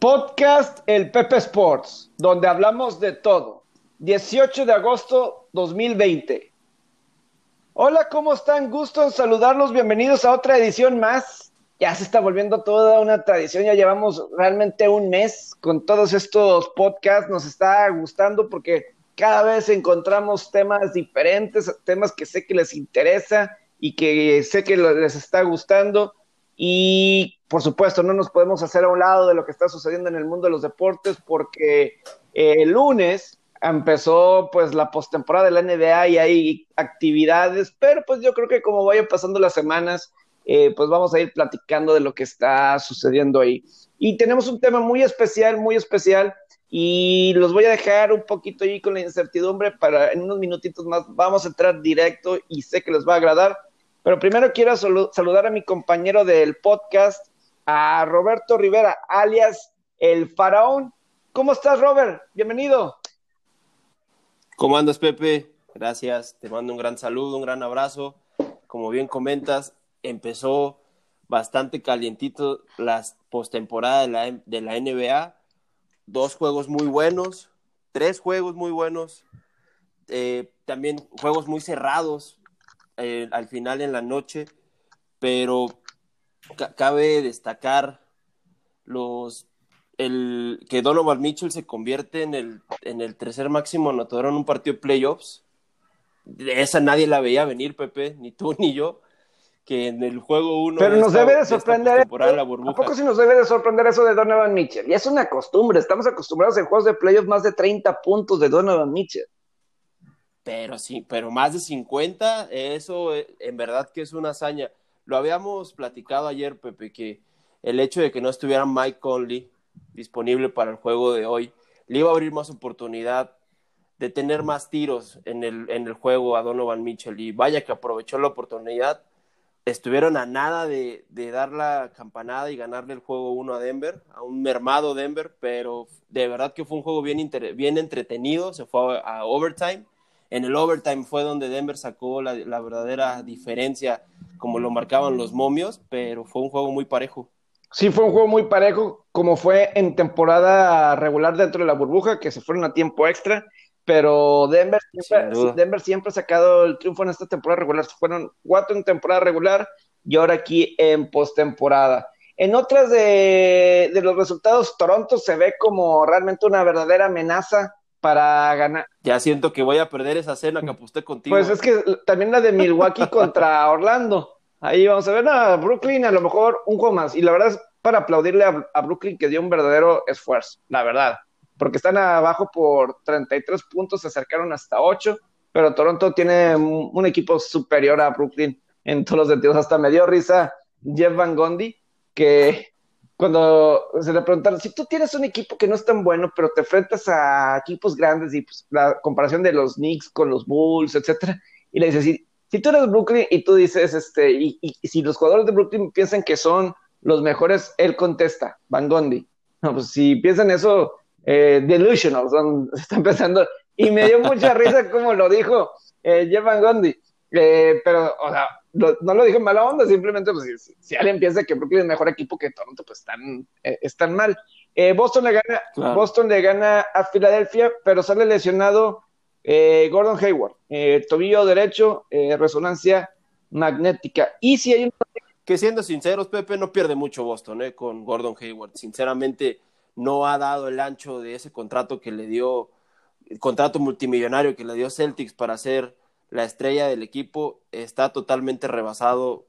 Podcast El Pepe Sports, donde hablamos de todo. 18 de agosto 2020. Hola, ¿cómo están? Gusto en saludarlos. Bienvenidos a otra edición más. Ya se está volviendo toda una tradición. Ya llevamos realmente un mes con todos estos podcasts. Nos está gustando porque cada vez encontramos temas diferentes, temas que sé que les interesa y que sé que les está gustando. Y por supuesto, no nos podemos hacer a un lado de lo que está sucediendo en el mundo de los deportes porque eh, el lunes empezó pues la postemporada de la NBA y hay actividades, pero pues yo creo que como vayan pasando las semanas, eh, pues vamos a ir platicando de lo que está sucediendo ahí. Y tenemos un tema muy especial, muy especial, y los voy a dejar un poquito ahí con la incertidumbre para en unos minutitos más vamos a entrar directo y sé que les va a agradar. Pero primero quiero saludar a mi compañero del podcast, a Roberto Rivera, alias El Faraón. ¿Cómo estás, Robert? Bienvenido. ¿Cómo andas, Pepe? Gracias. Te mando un gran saludo, un gran abrazo. Como bien comentas, empezó bastante calientito las postemporada de la, de la NBA. Dos juegos muy buenos, tres juegos muy buenos, eh, también juegos muy cerrados eh, al final en la noche, pero cabe destacar los el que Donovan Mitchell se convierte en el, en el tercer máximo anotador en un partido de playoffs. Esa nadie la veía venir, Pepe, ni tú ni yo. Que en el juego uno. Pero nos debe de sorprender. La ¿A poco sí nos debe de sorprender eso de Donovan Mitchell? Y es una costumbre. Estamos acostumbrados en juegos de playoffs más de 30 puntos de Donovan Mitchell. Pero sí, pero más de 50, eso eh, en verdad que es una hazaña. Lo habíamos platicado ayer, Pepe, que el hecho de que no estuviera Mike Conley disponible para el juego de hoy le iba a abrir más oportunidad de tener más tiros en el, en el juego a Donovan Mitchell. Y vaya que aprovechó la oportunidad. Estuvieron a nada de, de dar la campanada y ganarle el juego 1 a Denver, a un mermado Denver, pero de verdad que fue un juego bien, bien entretenido. Se fue a, a overtime. En el overtime fue donde Denver sacó la, la verdadera diferencia como lo marcaban los momios, pero fue un juego muy parejo. Sí, fue un juego muy parejo, como fue en temporada regular dentro de la burbuja, que se fueron a tiempo extra, pero Denver siempre, Denver siempre ha sacado el triunfo en esta temporada regular. Fueron cuatro en temporada regular y ahora aquí en postemporada. En otras de, de, los resultados, Toronto se ve como realmente una verdadera amenaza para ganar. Ya siento que voy a perder esa cena que aposté contigo. Pues es que también la de Milwaukee contra Orlando. Ahí vamos a ver, a Brooklyn a lo mejor un juego más. Y la verdad es para aplaudirle a, Brooklyn que dio un verdadero esfuerzo, la verdad. Porque están abajo por 33 puntos, se acercaron hasta 8, pero Toronto tiene un, equipo superior a Brooklyn en todos los sentidos. Hasta me dio risa Jeff Van Gondi, que cuando se le preguntaron, si tú tienes un equipo que no es tan bueno, pero te enfrentas a equipos grandes y pues, la comparación de los Knicks con los Bulls, etcétera, y le dices, si, tú eres Brooklyn y tú dices, este, y, si los jugadores de Brooklyn piensan que son los mejores, él contesta, Van Gondi. No, pues si piensan eso, eh, delusional, son, están pensando, y me dio mucha risa como lo dijo eh, Jeff Van Gondi, eh, pero, o sea, no lo dijo en mala onda, simplemente pues, si, alguien piensa que Brooklyn es mejor equipo que Toronto, pues están, eh, están mal. Eh, Boston, le gana, Boston le gana a Filadelfia, pero sale lesionado eh, Gordon Hayward, tobillo derecho, resonancia magnética. Y si hay Que siendo sinceros, Pepe no pierde mucho Boston con Gordon Hayward. Sinceramente, no ha dado el ancho de ese contrato que le dio, el contrato multimillonario que le dio Celtics para hacer la estrella del equipo está totalmente rebasado.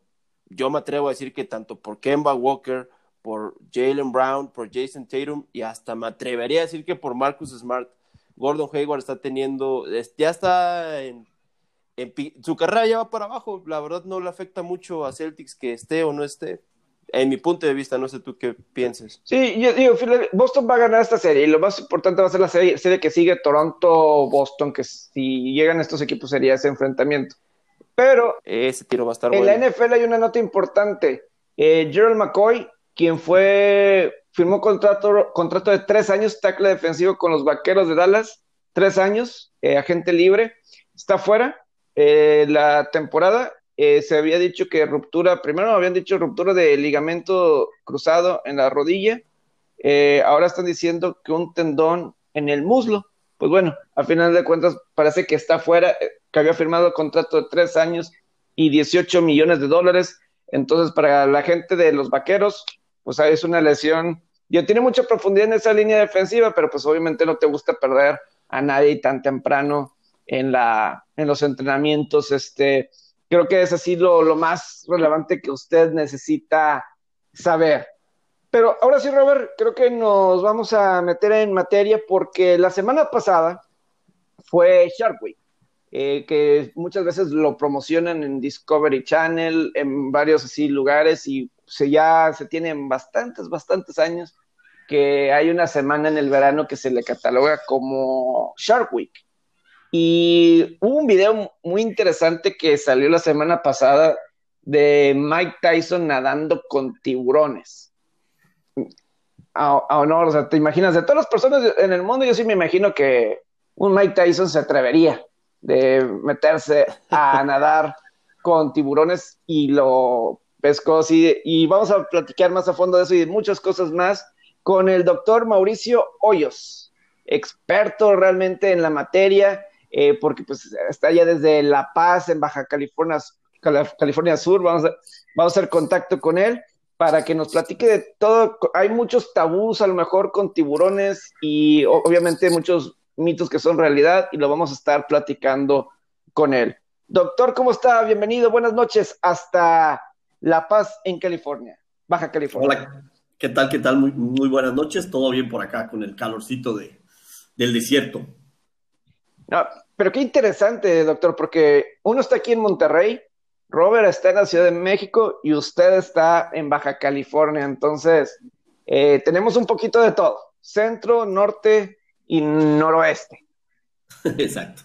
Yo me atrevo a decir que tanto por Kemba Walker, por Jalen Brown, por Jason Tatum y hasta me atrevería a decir que por Marcus Smart, Gordon Hayward está teniendo, ya está en, su carrera ya va para abajo. La verdad no le afecta mucho a Celtics que esté o no esté en mi punto de vista, no sé tú qué pienses. Sí, yo digo, Boston va a ganar esta serie y lo más importante va a ser la serie, que sigue Toronto-Boston, que si llegan estos equipos sería ese enfrentamiento. Pero ese tiro va a estar en la NFL hay una nota importante. Eh, Gerald McCoy, quien fue, firmó contrato, contrato de tres años, tackle defensivo con los Vaqueros de Dallas, tres años, eh, agente libre, está fuera eh, la temporada eh, se había dicho que ruptura, primero habían dicho ruptura de ligamento cruzado en la rodilla, eh, ahora están diciendo que un tendón en el muslo. Pues bueno, al final de cuentas parece que está fuera, eh, que había firmado contrato de tres años y 18 millones de dólares. Entonces, para la gente de los vaqueros, pues es una lesión. Yo tiene mucha profundidad en esa línea defensiva, pero pues obviamente no te gusta perder a nadie tan temprano en, la, en los entrenamientos. Este, creo que es así lo, lo más relevante que usted necesita saber. Pero ahora sí, Robert, creo que nos vamos a meter en materia porque la semana pasada fue Shark Week, eh, que muchas veces lo promocionan en Discovery Channel, en varios así lugares y se ya se tienen bastantes, bastantes años que hay una semana en el verano que se le cataloga como Shark Week. Y hubo un video muy interesante que salió la semana pasada de Mike Tyson nadando con tiburones. A, honor, o sea, te imaginas, de todas las personas en el mundo, yo sí me imagino que un Mike Tyson se atrevería de meterse a nadar con tiburones y lo pescó así. Y vamos a platicar más a fondo de eso y de muchas cosas más con el doctor Mauricio Hoyos, experto realmente en la materia eh, porque pues está allá desde La Paz, en Baja California, California Sur, vamos a, vamos a hacer contacto con él para que nos platique de todo. Hay muchos tabús a lo mejor con tiburones y obviamente muchos mitos que son realidad y lo vamos a estar platicando con él. Doctor, ¿cómo está? Bienvenido, buenas noches hasta La Paz en California, Baja California. Hola, ¿qué tal? ¿Qué tal? Muy, muy buenas noches, todo bien por acá con el calorcito de, del desierto. No, pero qué interesante, doctor, porque uno está aquí en Monterrey, Robert está en la Ciudad de México y usted está en Baja California. Entonces, eh, tenemos un poquito de todo, centro, norte y noroeste. Exacto.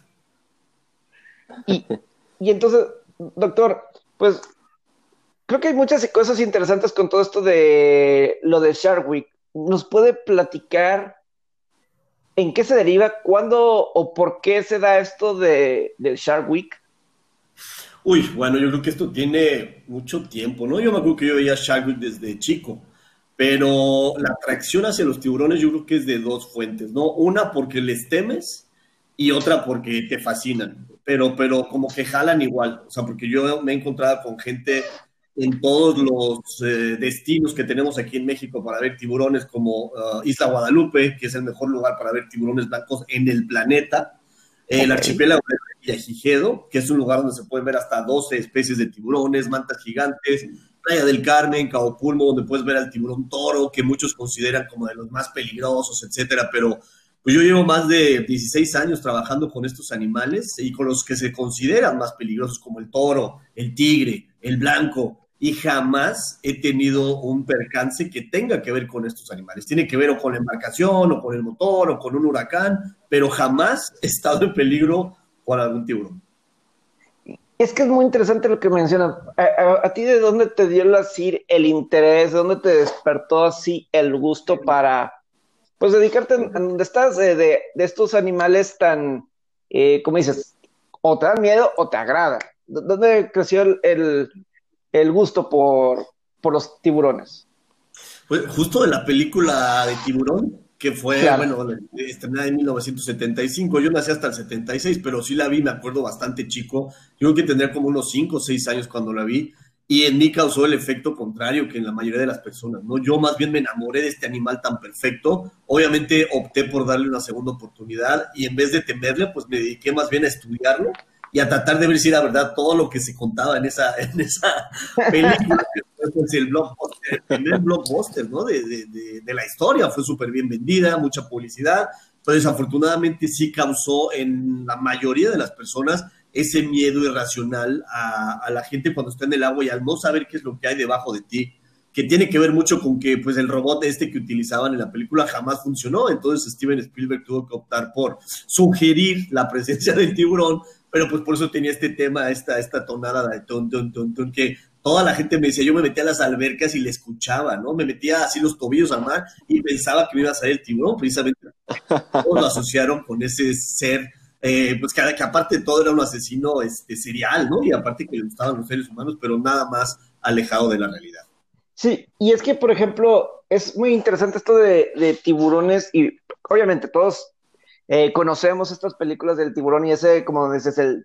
Y, y entonces, doctor, pues creo que hay muchas cosas interesantes con todo esto de lo de Shark Week. ¿Nos puede platicar ¿En qué se deriva? ¿Cuándo o por qué se da esto de, del Shark Week? Uy, bueno, yo creo que esto tiene mucho tiempo, ¿no? Yo me acuerdo que yo veía Shark Week desde chico, pero la atracción hacia los tiburones yo creo que es de dos fuentes, ¿no? Una porque les temes y otra porque te fascinan, pero, pero como que jalan igual, o sea, porque yo me he encontrado con gente en todos los eh, destinos que tenemos aquí en México para ver tiburones, como uh, Isla Guadalupe, que es el mejor lugar para ver tiburones blancos en el planeta, el archipiélago de Villajigedo, que es un lugar donde se pueden ver hasta 12 especies de tiburones, mantas gigantes, Playa del Carmen, Cabo Pulmo, donde puedes ver al tiburón toro, que muchos consideran como de los más peligrosos, etcétera, pero pues yo llevo más de 16 años trabajando con estos animales y con los que se consideran más peligrosos, como el toro, el tigre, el blanco, y jamás he tenido un percance que tenga que ver con estos animales. Tiene que ver o con la embarcación, o con el motor, o con un huracán, pero jamás he estado en peligro con algún tiburón. Es que es muy interesante lo que mencionas. ¿A, ti de dónde te dio así el interés? ¿De dónde te despertó así el gusto para, pues, dedicarte a estás de, de, estos animales tan, eh, como dices, o te dan miedo o te agrada? ¿Dónde creció el gusto por, los tiburones? Pues justo de la película de Tiburón, que fue, bueno, estrenada en 1975. Yo nací hasta el 76, pero sí la vi, me acuerdo bastante chico. Yo creo que tendría como unos 5 o 6 años cuando la vi. Y en mí causó el efecto contrario que en la mayoría de las personas, ¿no? Yo más bien me enamoré de este animal tan perfecto. Obviamente opté por darle una segunda oportunidad y en vez de temerle, pues me dediqué más bien a estudiarlo y a tratar de ver si era verdad todo lo que se contaba en esa, en esa película, pues, el blockbuster, el blockbuster ¿no? de, de, de, la historia, fue súper bien vendida, mucha publicidad, pero desafortunadamente sí causó en la mayoría de las personas ese miedo irracional a, a, la gente cuando está en el agua y al no saber qué es lo que hay debajo de ti, que tiene que ver mucho con que pues el robot este que utilizaban en la película jamás funcionó, entonces Steven Spielberg tuvo que optar por sugerir la presencia del tiburón pero pues por eso tenía este tema, esta, esta tonada de ton, ton, ton, ton, que toda la gente me decía, yo me metía a las albercas y le escuchaba, ¿no? Me metía así los tobillos al mar y pensaba que me iba a salir el tiburón, precisamente. Todos lo asociaron con ese ser, eh, pues que, aparte de todo era un asesino este, serial, ¿no? Y aparte que le gustaban los seres humanos, pero nada más alejado de la realidad. Sí, y es que, por ejemplo, es muy interesante esto de, tiburones y obviamente todos eh, conocemos estas películas del tiburón y ese, como dices, el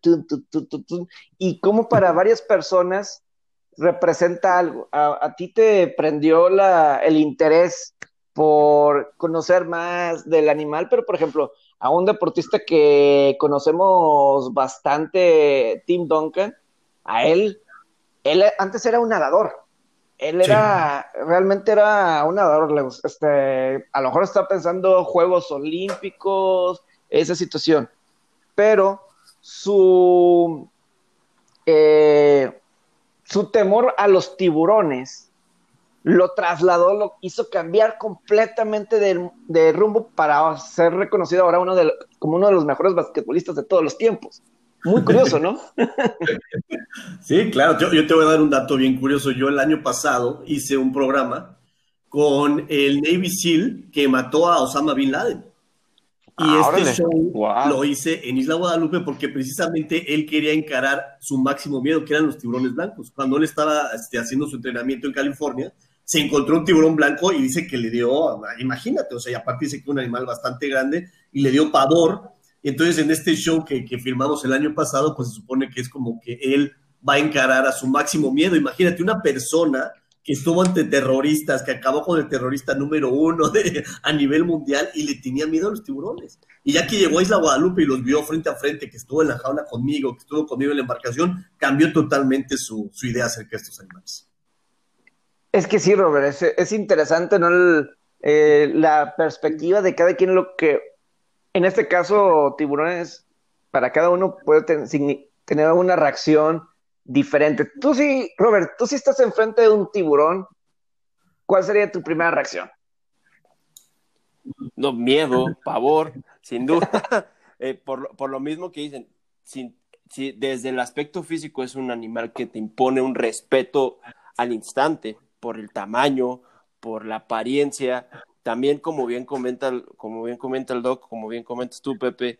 y como para varias personas representa algo. A, ti te prendió la, el interés por conocer más del animal, pero por ejemplo, a un deportista que conocemos bastante, Tim Duncan, a él, él antes era un nadador. Él era, realmente era un nadador, este, a lo mejor está pensando Juegos Olímpicos, esa situación, pero su, eh, su temor a los tiburones lo trasladó, lo hizo cambiar completamente de, rumbo para ser reconocido ahora uno de, como uno de los mejores basquetbolistas de todos los tiempos. Muy curioso, ¿no? sí, claro. Yo, yo, te voy a dar un dato bien curioso. Yo el año pasado hice un programa con el Navy SEAL que mató a Osama Bin Laden. Y ah, este show lo hice en Isla Guadalupe porque precisamente él quería encarar su máximo miedo, que eran los tiburones blancos. Cuando él estaba este, haciendo su entrenamiento en California, se encontró un tiburón blanco y dice que le dio, imagínate, o sea, y aparte dice que un animal bastante grande y le dio pavor. Y entonces en este show que, que filmamos el año pasado, pues se supone que es como que él va a encarar a su máximo miedo. Imagínate una persona que estuvo ante terroristas, que acabó con el terrorista número uno a nivel mundial y le tenía miedo a los tiburones. Y ya que llegó a Isla Guadalupe y los vio frente a frente, que estuvo en la jaula conmigo, que estuvo conmigo en la embarcación, cambió totalmente su, su idea acerca de estos animales. Es que sí, Robert, es, interesante, ¿no? Eh, la perspectiva de cada quien, lo que, en este caso, tiburones, para cada uno puede tener una reacción diferente. Tú sí, Robert, tú sí estás enfrente de un tiburón, ¿cuál sería tu primera reacción? No, miedo, pavor, sin duda. Eh, por, lo mismo que dicen, si desde el aspecto físico es un animal que te impone un respeto al instante, por el tamaño, por la apariencia. También, como bien comenta, como bien comenta el Doc, como bien comentas tú, Pepe,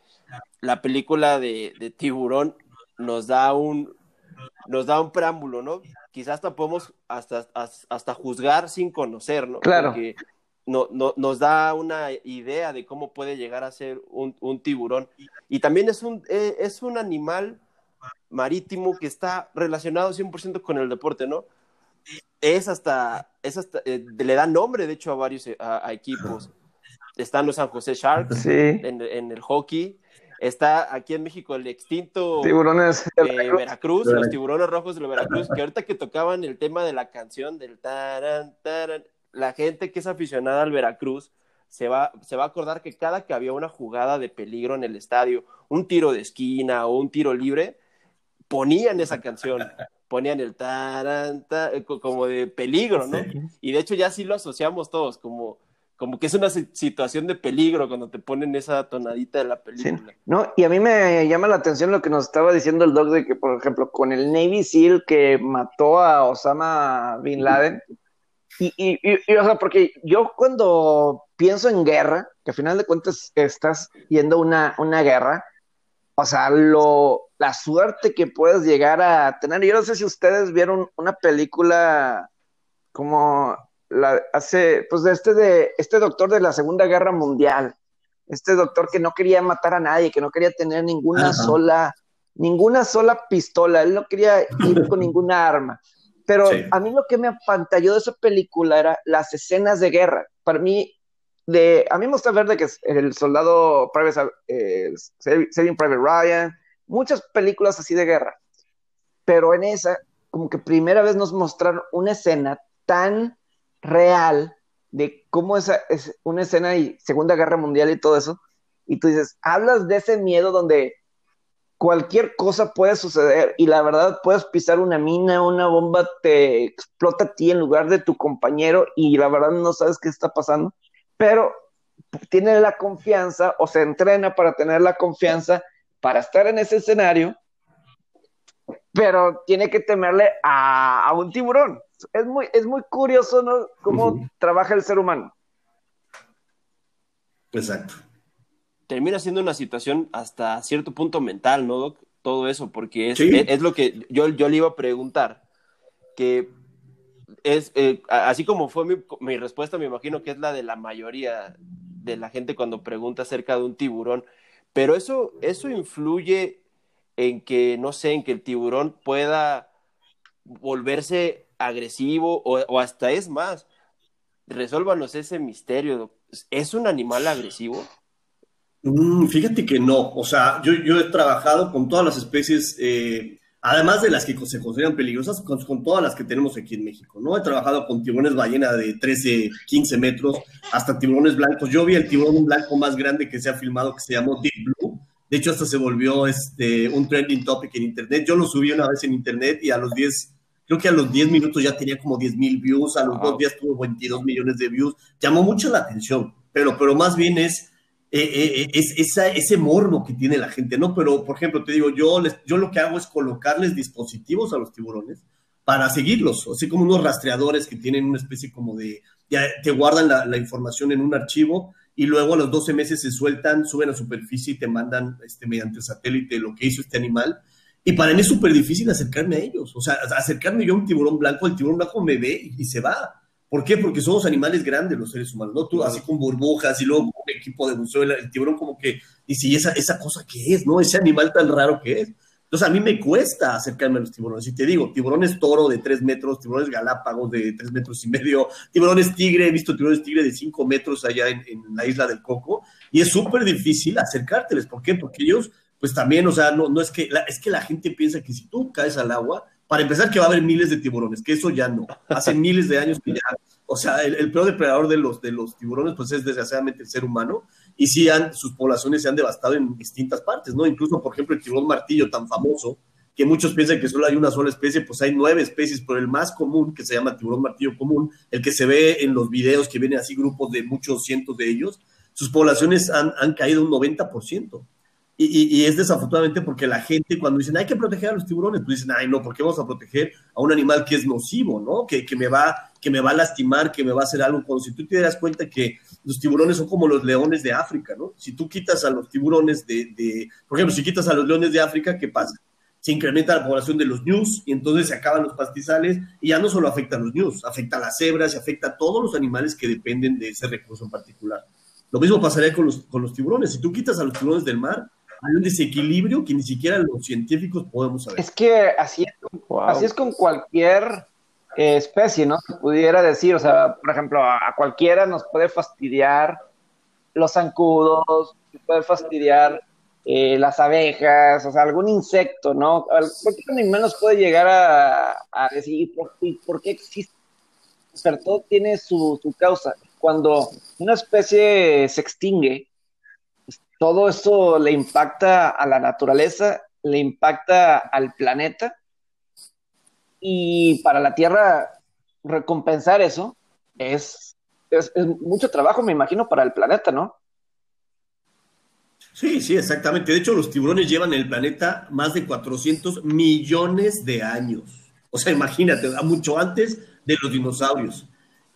la película de, de Tiburón nos da un, nos da un preámbulo, ¿no? Quizás hasta podemos hasta, hasta juzgar sin conocer, ¿no? Claro. Porque no, no, nos da una idea de cómo puede llegar a ser un, un tiburón. Y también es un, eh, es un animal marítimo que está relacionado 100% con el deporte, ¿no? Es hasta, es hasta eh, le da nombre, de hecho, a varios eh, a, equipos. Están los San José Sharks en, en, el hockey, Está aquí en México el extinto Tiburones de Veracruz, los tiburones rojos de Veracruz, que ahorita que tocaban el tema de la canción del taran, taran, la gente que es aficionada al Veracruz se va, se va a acordar que cada que había una jugada de peligro en el estadio, un tiro de esquina o un tiro libre, ponían esa canción, ponían el taran, como de peligro, ¿no? Y de hecho ya sí lo asociamos todos, como como que es una situación de peligro cuando te ponen esa tonadita de la película. No, y a mí me llama la atención lo que nos estaba diciendo el doc de que, por ejemplo, con el Navy SEAL que mató a Osama Bin Laden, y, y, y, o sea, porque yo cuando pienso en guerra, que al final de cuentas estás yendo una, una guerra, o sea, lo, la suerte que puedes llegar a tener. Yo no sé si ustedes vieron una película como la, hace, pues de este, de este doctor de la Segunda Guerra Mundial, este doctor que no quería matar a nadie, que no quería tener ninguna sola, ninguna sola pistola, él no quería ir con ninguna arma. Pero a mí lo que me apantalló de esa película era las escenas de guerra. Para mí, de, a mí me gusta ver de que el soldado Private, eh, Saving Private Ryan, muchas películas así de guerra. Pero en esa, como que primera vez nos mostraron una escena tan real de cómo esa es una escena y Segunda Guerra Mundial y todo eso, y tú dices, hablas de ese miedo donde cualquier cosa puede suceder y la verdad puedes pisar una mina, una bomba te explota a ti en lugar de tu compañero y la verdad no sabes qué está pasando, pero tiene la confianza o se entrena para tener la confianza para estar en ese escenario, pero tiene que temerle a, a un tiburón es muy, es muy curioso, ¿no? Cómo trabaja el ser humano. Exacto. Termina siendo una situación hasta cierto punto mental, ¿no, Doc? Todo eso, porque es, es, lo que yo, yo le iba a preguntar, que es, eh, así como fue mi, mi, respuesta, me imagino que es la de la mayoría de la gente cuando pregunta acerca de un tiburón, pero eso, eso influye en que, no sé, en que el tiburón pueda volverse agresivo o, hasta es más, resuélvanos ese misterio. ¿Es un animal agresivo? Mm, fíjate que no, o sea, yo, he trabajado con todas las especies eh, además de las que se consideran peligrosas, con, todas las que tenemos aquí en México, ¿no? He trabajado con tiburones ballena de 13, 15 metros, hasta tiburones blancos. Yo vi el tiburón blanco más grande que se ha filmado, que se llamó Deep Blue. De hecho, hasta se volvió este, un trending topic en Internet. Yo lo subí una vez en Internet y a los 10, creo que a los 10 minutos ya tenía como 10 mil views, a los dos días tuvo 22 millones de views. Llamó mucho la atención, pero, pero más bien es eh, eh, es esa, ese morbo que tiene la gente, ¿no? Pero, por ejemplo, te digo, yo, les, yo lo que hago es colocarles dispositivos a los tiburones para seguirlos, así como unos rastreadores que tienen una especie como de, ya te guardan la, información en un archivo y luego a los 12 meses se sueltan, suben a superficie y te mandan este, mediante satélite lo que hizo este animal. Y para mí es súper difícil acercarme a ellos. O sea, acercarme yo a un tiburón blanco, el tiburón blanco me ve y se va. ¿Por qué? Porque somos animales grandes los seres humanos, ¿no? Tú así con burbujas y luego con un equipo de buceo, el, tiburón como que dice, ¿y esa, esa cosa qué es, no? Ese animal tan raro que es. Entonces a mí me cuesta acercarme a los tiburones. Y te digo, tiburones toro de tres metros, tiburones galápagos de tres metros y medio, tiburones tigre, he visto tiburones tigre de cinco metros allá en, la isla del Coco. Y es súper difícil acercárteles. ¿Por qué? Porque ellos, pues también, o sea, no, no es que, es que la gente piensa que si tú caes al agua, para empezar, que va a haber miles de tiburones, que eso ya no. Hace miles de años que ya. O sea, el, peor depredador de los, de los tiburones, pues es desgraciadamente el ser humano. Y sí, han, sus poblaciones se han devastado en distintas partes, ¿no? Incluso, por ejemplo, el tiburón martillo tan famoso, que muchos piensan que solo hay una sola especie, pues hay nueve especies, pero el más común, que se llama tiburón martillo común, el que se ve en los videos que vienen así grupos de muchos cientos de ellos, sus poblaciones han, han caído un 90%. Y, es desafortunadamente porque la gente cuando dicen hay que proteger a los tiburones, pues dicen, ay no, ¿por qué vamos a proteger a un animal que es nocivo, ¿no? Que, que, me, va, que me va a lastimar, que me va a hacer algo. Cuando si tú te das cuenta que los tiburones son como los leones de África, ¿no? Si tú quitas a los tiburones de, de por ejemplo, si quitas a los leones de África, ¿qué pasa? Se incrementa la población de los ñus y entonces se acaban los pastizales y ya no solo afecta a los ñus, afecta a las cebras y afecta a todos los animales que dependen de ese recurso en particular. Lo mismo pasaría con los, con los tiburones. Si tú quitas a los tiburones del mar, hay un desequilibrio que ni siquiera los científicos podemos saber. Es que así es, así es con cualquier eh, especie, ¿no? Se pudiera decir, o sea, por ejemplo, a, cualquiera nos puede fastidiar los zancudos, puede fastidiar eh, las abejas, o sea, algún insecto, ¿no? Cualquier animal nos puede llegar a, decir, ¿por, ¿por, qué existe? Pero todo tiene su, su causa. Cuando una especie se extingue, todo esto le impacta a la naturaleza, le impacta al planeta y para la Tierra recompensar eso es, es, mucho trabajo, me imagino, para el planeta, ¿no? Sí, sí, exactamente. De hecho, los tiburones llevan el planeta más de 400 millones de años. O sea, imagínate, mucho antes de los dinosaurios.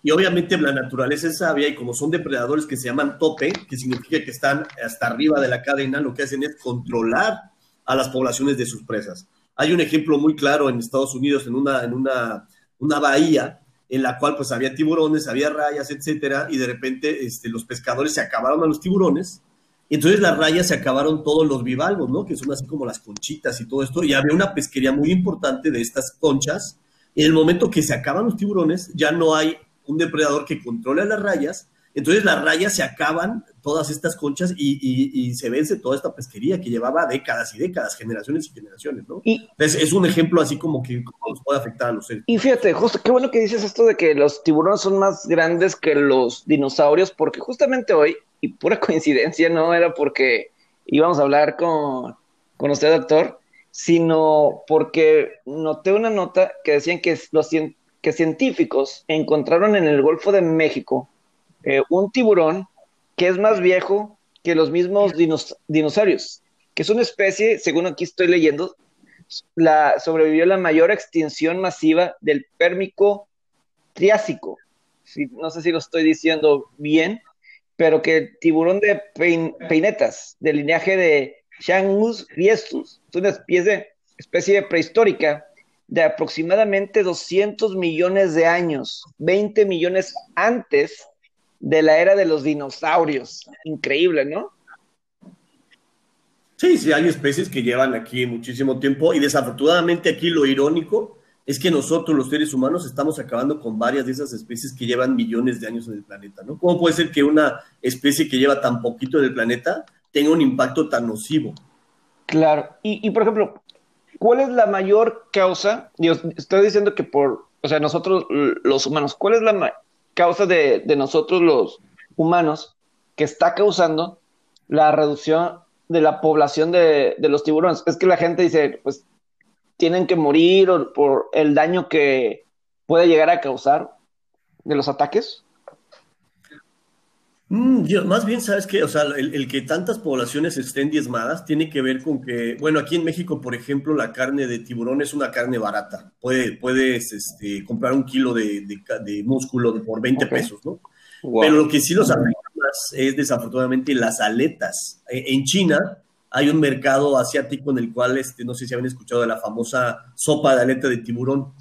Y obviamente la naturaleza es sabia y como son depredadores que se llaman tope, que significa que están hasta arriba de la cadena, lo que hacen es controlar a las poblaciones de sus presas. Hay un ejemplo muy claro en Estados Unidos, en una, en una, una bahía, en la cual pues había tiburones, había rayas, etcétera, y de repente este, los pescadores se acabaron a los tiburones, y entonces las rayas se acabaron todos los bivalvos, ¿no? Que son así como las conchitas y todo esto, y había una pesquería muy importante de estas conchas, en el momento que se acaban los tiburones, ya no hay un depredador que controla las rayas, entonces las rayas se acaban, todas estas conchas, y, se vence toda esta pesquería que llevaba décadas y décadas, generaciones y generaciones, ¿no? Y, Entonces es un ejemplo así como que nos puede afectar a los seres. Y fíjate, justo, qué bueno que dices esto de que los tiburones son más grandes que los dinosaurios, porque justamente hoy, y pura coincidencia, no era porque íbamos a hablar con, con usted, doctor, sino porque noté una nota que decían que los que científicos encontraron en el Golfo de México eh, un tiburón que es más viejo que los mismos dinosaurios, que es una especie, según aquí estoy leyendo, la, sobrevivió la mayor extinción masiva del Pérmico Triásico. no sé si lo estoy diciendo bien, pero que el tiburón de peinetas, del linaje de Shangus riestus, es una especie, especie prehistórica de aproximadamente 200 millones de años, 20 millones antes de la era de los dinosaurios. Increíble, ¿no? Sí, sí, hay especies que llevan aquí muchísimo tiempo y desafortunadamente aquí lo irónico es que nosotros los seres humanos estamos acabando con varias de esas especies que llevan millones de años en el planeta, ¿no? ¿Cómo puede ser que una especie que lleva tan poquito en el planeta tenga un impacto tan nocivo? Claro, y, por ejemplo, ¿cuál es la mayor causa? estoy diciendo que por, o sea, nosotros los humanos, ¿cuál es la causa de, nosotros los humanos que está causando la reducción de la población de, de, los tiburones. Es que la gente dice, pues tienen que morir por el daño que puede llegar a causar de los ataques. Mm, más bien, ¿sabes qué? O sea, el, que tantas poblaciones estén diezmadas tiene que ver con que, bueno, aquí en México, por ejemplo, la carne de tiburón es una carne barata. puedes este, comprar un kilo de, músculo por 20 pesos, ¿no? Pero lo que sí los afecta más es desafortunadamente las aletas. E, en China hay un mercado asiático en el cual, este, no sé si habían escuchado de la famosa sopa de aleta de tiburón.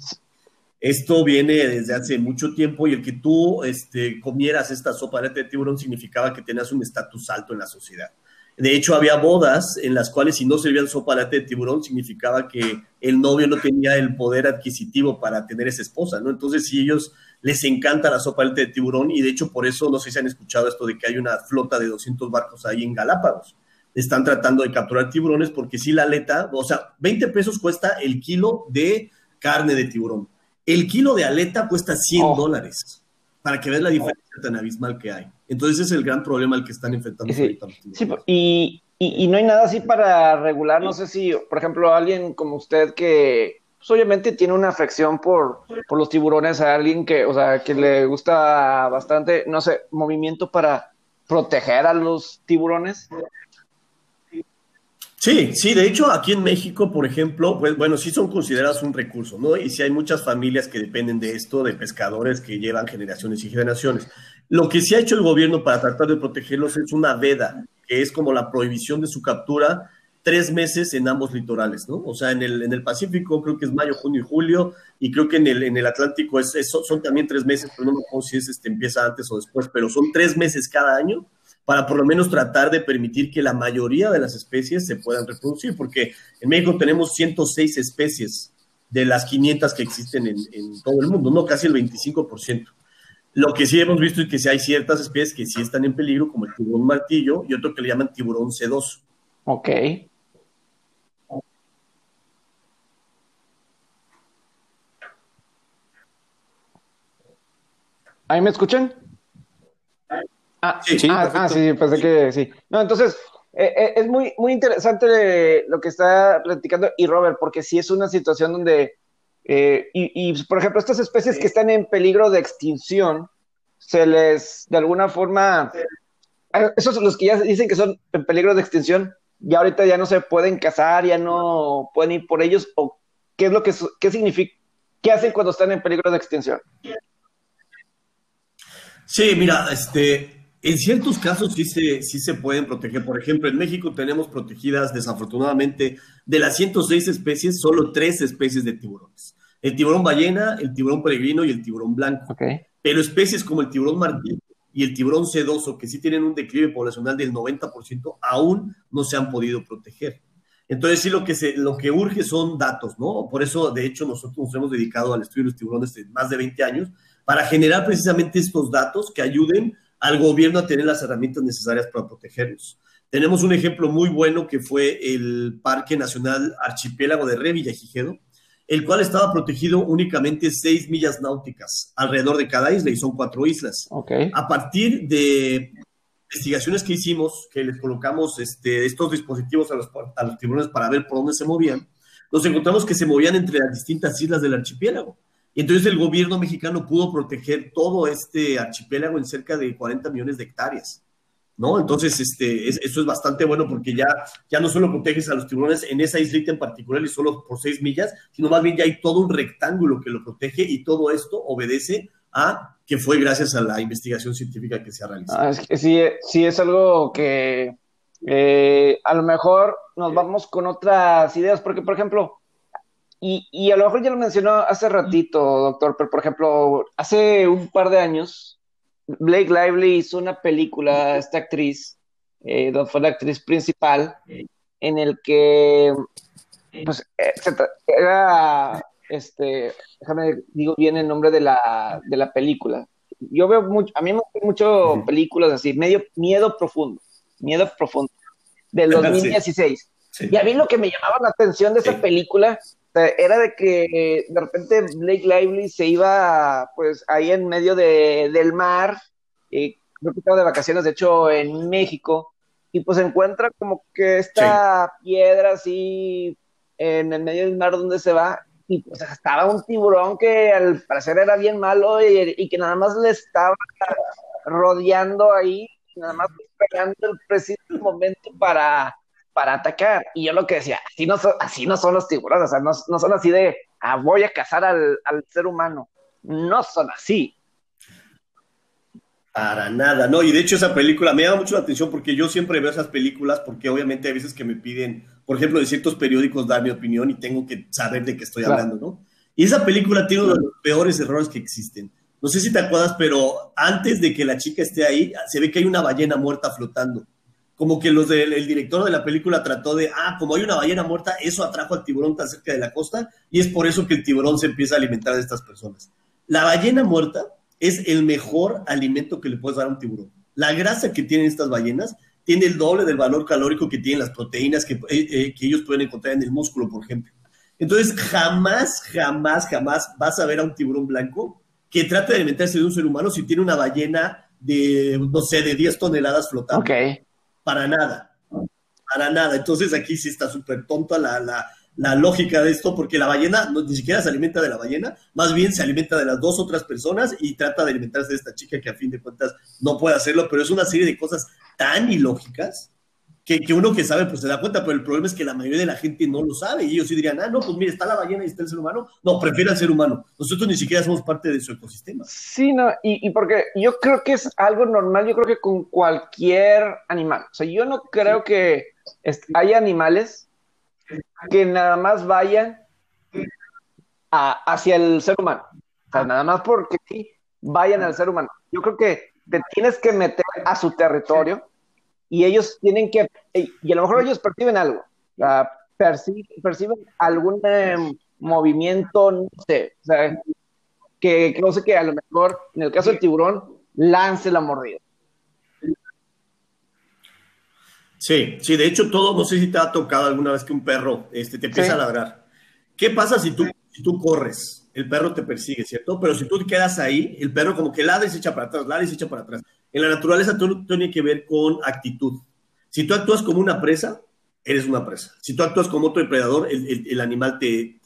Esto viene desde hace mucho tiempo y el que tú este, comieras esta sopa de tiburón significaba que tenías un estatus alto en la sociedad. De hecho, había bodas en las cuales si no servían sopa de tiburón significaba que el novio no tenía el poder adquisitivo para tener esa esposa, ¿no? Entonces, si ellos les encanta la sopa de tiburón y de hecho por eso no sé si han escuchado esto de que hay una flota de 200 barcos ahí en Galápagos. Están tratando de capturar tiburones porque si la aleta, o sea, 20 pesos cuesta el kilo de carne de tiburón. El kilo de aleta cuesta 100 dólares para que veas la diferencia tan abismal que hay. Entonces ese es el gran problema al que están enfrentando sí, Sí, y, y, no hay nada así para regular, no sé si, por ejemplo, alguien como usted que pues, obviamente tiene una afección por, por los tiburones a alguien que, o sea, que le gusta bastante, no sé, movimiento para proteger a los tiburones. Sí, sí, de hecho aquí en México, por ejemplo, pues bueno, sí son considerados un recurso, ¿no? Y sí hay muchas familias que dependen de esto, de pescadores que llevan generaciones y generaciones. Lo que sí ha hecho el gobierno para tratar de protegerlos es una veda, que es como la prohibición de su captura tres meses en ambos litorales, ¿no? O sea, en el, en el Pacífico creo que es mayo, junio y julio, y creo que en el, en el Atlántico es, son también tres meses, pero no me acuerdo si es, este, empieza antes o después, pero son tres meses cada año para por lo menos tratar de permitir que la mayoría de las especies se puedan reproducir, porque en México tenemos 106 especies de las 500 que existen en, todo el mundo, ¿no? Casi el 25%. Lo que sí hemos visto es que sí hay ciertas especies que sí están en peligro, como el tiburón martillo y otro que le llaman tiburón sedoso. Ok. ¿Ahí me escuchan? Ah, sí, sí, ah, ah, sí, pensé que sí. No, entonces, eh, eh, es muy, muy interesante lo que está platicando y Robert, porque sí es una situación donde, eh, y, por ejemplo, estas especies que están en peligro de extinción, se les, de alguna forma, esos son los que ya dicen que son en peligro de extinción, ya ahorita ya no se pueden cazar, ya no pueden ir por ellos, o qué es lo que, qué significa, qué hacen cuando están en peligro de extinción. Sí, mira, este, en ciertos casos sí se, sí se pueden proteger. Por ejemplo, en México tenemos protegidas, desafortunadamente, de las 106 especies, solo tres especies de tiburones. El tiburón ballena, el tiburón peregrino y el tiburón blanco. Pero especies como el tiburón martillo y el tiburón sedoso, que sí tienen un declive poblacional del 90%, aún no se han podido proteger. Entonces sí lo que, se, lo que urge son datos, ¿no? Por eso, de hecho, nosotros nos hemos dedicado al estudio de los tiburones de más de 20 años, para generar precisamente estos datos que ayuden al gobierno a tener las herramientas necesarias para protegerlos. Tenemos un ejemplo muy bueno que fue el Parque Nacional Archipiélago de Revillagigedo, el cual estaba protegido únicamente seis millas náuticas alrededor de cada isla y son cuatro islas. A partir de investigaciones que hicimos, que les colocamos este, estos dispositivos a los, a los tiburones para ver por dónde se movían, nos encontramos que se movían entre las distintas islas del archipiélago. Y entonces el gobierno mexicano pudo proteger todo este archipiélago en cerca de 40 millones de hectáreas. ¿No? Entonces, este, eso es bastante bueno porque ya, ya no solo proteges a los tiburones en esa islita en particular y solo por seis millas, sino más bien ya hay todo un rectángulo que lo protege y todo esto obedece a que fue gracias a la investigación científica que se ha realizado. Ah, es que sí, sí es algo que eh, a lo mejor nos vamos con otras ideas, porque por ejemplo, y, y, a lo mejor ya lo mencionó hace ratito, doctor, pero por ejemplo, hace un par de años, Blake Lively hizo una película, esta actriz, eh, donde fue la actriz principal, en el que, pues, eh, era, este, déjame digo bien el nombre de la, de la película. Yo veo mucho, a mí me gustan mucho películas así, medio miedo profundo, miedo profundo, del 2016. Y a mí lo que me llamaba la atención de esa película era de que de repente Blake Lively se iba pues ahí en medio de, del mar, y creo que estaba de vacaciones, de hecho, en México, y pues encuentra como que esta piedra así en el medio del mar donde se va, y pues estaba un tiburón que al parecer era bien malo y, que nada más le estaba rodeando ahí, nada más esperando el preciso momento para para atacar. Y yo lo que decía, así no son, así no son los tiburones, o sea, no, son así de, ah, voy a cazar al, ser humano. No son así. Para nada, no, y de hecho esa película me llama mucho la atención porque yo siempre veo esas películas porque obviamente hay veces que me piden, por ejemplo, de ciertos periódicos dar mi opinión y tengo que saber de qué estoy hablando, ¿no? Y esa película tiene uno de los peores errores que existen. No sé si te acuerdas, pero antes de que la chica esté ahí, se ve que hay una ballena muerta flotando como que los del el director de la película trató de, ah, como hay una ballena muerta, eso atrajo al tiburón tan cerca de la costa y es por eso que el tiburón se empieza a alimentar de estas personas. La ballena muerta es el mejor alimento que le puedes dar a un tiburón. La grasa que tienen estas ballenas tiene el doble del valor calórico que tienen las proteínas que, eh, eh, que ellos pueden encontrar en el músculo, por ejemplo. Entonces, jamás, jamás, jamás vas a ver a un tiburón blanco que trate de alimentarse de un ser humano si tiene una ballena de, no sé, de 10 toneladas flotando. Okay para nada, para nada. Entonces aquí sí está súper tonta la, la, lógica de esto, porque la ballena no, ni siquiera se alimenta de la ballena, más bien se alimenta de las dos otras personas y trata de alimentarse de esta chica que a fin de cuentas no puede hacerlo, pero es una serie de cosas tan ilógicas que, uno que sabe pues se da cuenta, pero el problema es que la mayoría de la gente no lo sabe y ellos sí dirían, ah, no, pues mira, está la ballena y está el ser humano. No, prefiere al ser humano. Nosotros ni siquiera somos parte de su ecosistema. Sí, no, y, y porque yo creo que es algo normal, yo creo que con cualquier animal. O sea, yo no creo que haya animales que nada más vayan hacia el ser humano. O sea, nada más porque sí, vayan al ser humano. Yo creo que te tienes que meter a su territorio y ellos tienen que, y a lo mejor ellos perciben algo, perciben, algún em, movimiento, no sé, o sea, que, no sé que a lo mejor, en el caso del tiburón, lance la mordida. Sí, sí, de hecho todo, no sé si te ha tocado alguna vez que un perro este, te empieza a ladrar. ¿Qué pasa si tú, si tú corres? El perro te persigue, ¿cierto? Pero si tú te quedas ahí, el perro como que ladra y se echa para atrás, ladra y se echa para atrás. En la naturaleza todo tiene que ver con actitud. Si tú actúas como una presa, eres una presa. Si tú actúas como otro depredador, el, animal te,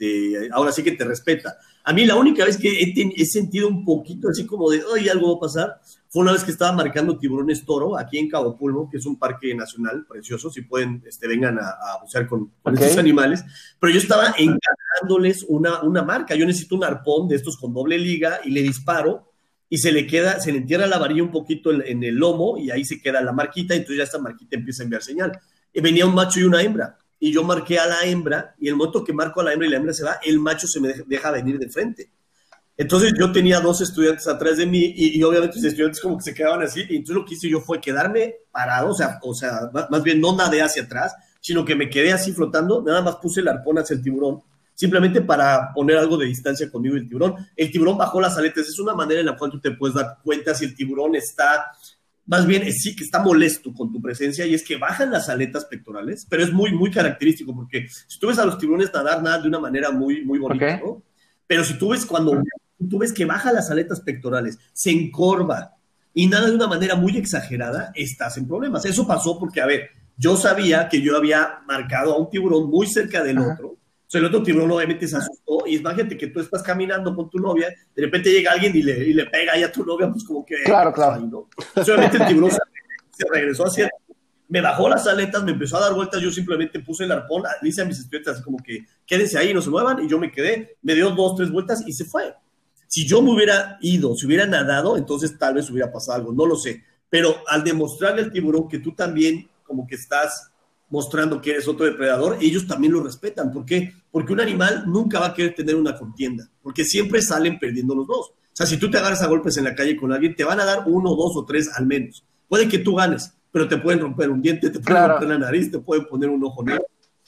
ahora sí que te respeta. A mí la única vez que he, sentido un poquito así como de, ay, algo va a pasar, fue una vez que estaba marcando tiburones toro aquí en Cabo Pulmo, que es un parque nacional precioso, si pueden, este, vengan a, a bucear con, estos animales, pero yo estaba encargándoles una, una marca, yo necesito un arpón de estos con doble liga y le disparo y se le queda, se le entierra la varilla un poquito en, el lomo y ahí se queda la marquita, entonces ya esta marquita empieza a enviar señal. Y venía un macho y una hembra, y yo marqué a la hembra, y el momento que marco a la hembra y la hembra se va, el macho se me deja venir de frente. Entonces yo tenía dos estudiantes atrás de mí y, obviamente los estudiantes como que se quedaban así, y entonces lo que hice yo fue quedarme parado, o sea, o sea, más bien no nadé hacia atrás, sino que me quedé así flotando, nada más puse el arpón hacia el tiburón simplemente para poner algo de distancia conmigo y el tiburón. El tiburón bajó las aletas, es una manera en la cual tú te puedes dar cuenta si el tiburón está, más bien sí que está molesto con tu presencia y es que bajan las aletas pectorales, pero es muy, muy característico porque si tú ves a los tiburones nadar, nada de una manera muy, muy bonita, ¿no? Pero si tú ves cuando tú ves que baja las aletas pectorales, se encorva y nada de una manera muy exagerada, estás en problemas. Eso pasó porque, a ver, yo sabía que yo había marcado a un tiburón muy cerca del otro sea, el otro tiburón obviamente se asustó y imagínate que tú estás caminando con tu novia, de repente llega alguien y le, y le pega ahí a tu novia, pues como que... Claro, claro. Obviamente el tiburón se, regresó hacia... Me bajó las aletas, me empezó a dar vueltas, yo simplemente puse el arpón, le hice a mis estudiantes así como que quédense ahí, no se muevan, y yo me quedé, me dio dos, tres vueltas y se fue. Si yo me hubiera ido, si hubiera nadado, entonces tal vez hubiera pasado algo, no lo sé. Pero al demostrarle al tiburón que tú también como que estás mostrando que eres otro depredador, ellos también lo respetan. ¿Por qué? Porque un animal nunca va a querer tener una contienda, porque siempre salen perdiendo los dos. O sea, si tú te agarras a golpes en la calle con alguien, te van a dar uno, dos o tres al menos. Puede que tú ganes, pero te pueden romper un diente, te pueden romper la nariz, te pueden poner un ojo negro.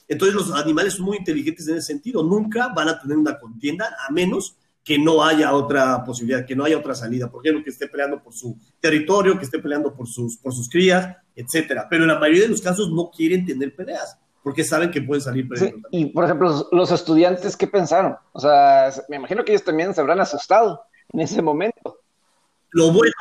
Entonces los animales son muy inteligentes en ese sentido. Nunca van a tener una contienda a menos que no haya otra posibilidad, que no haya otra salida. Por ejemplo, que esté peleando por su territorio, que esté peleando por sus, por sus crías, etcétera. Pero en la mayoría de los casos no quieren tener peleas porque saben que pueden salir perdiendo. y por ejemplo, los estudiantes, ¿qué pensaron? O sea, me imagino que ellos también se habrán asustado en ese momento. Lo bueno,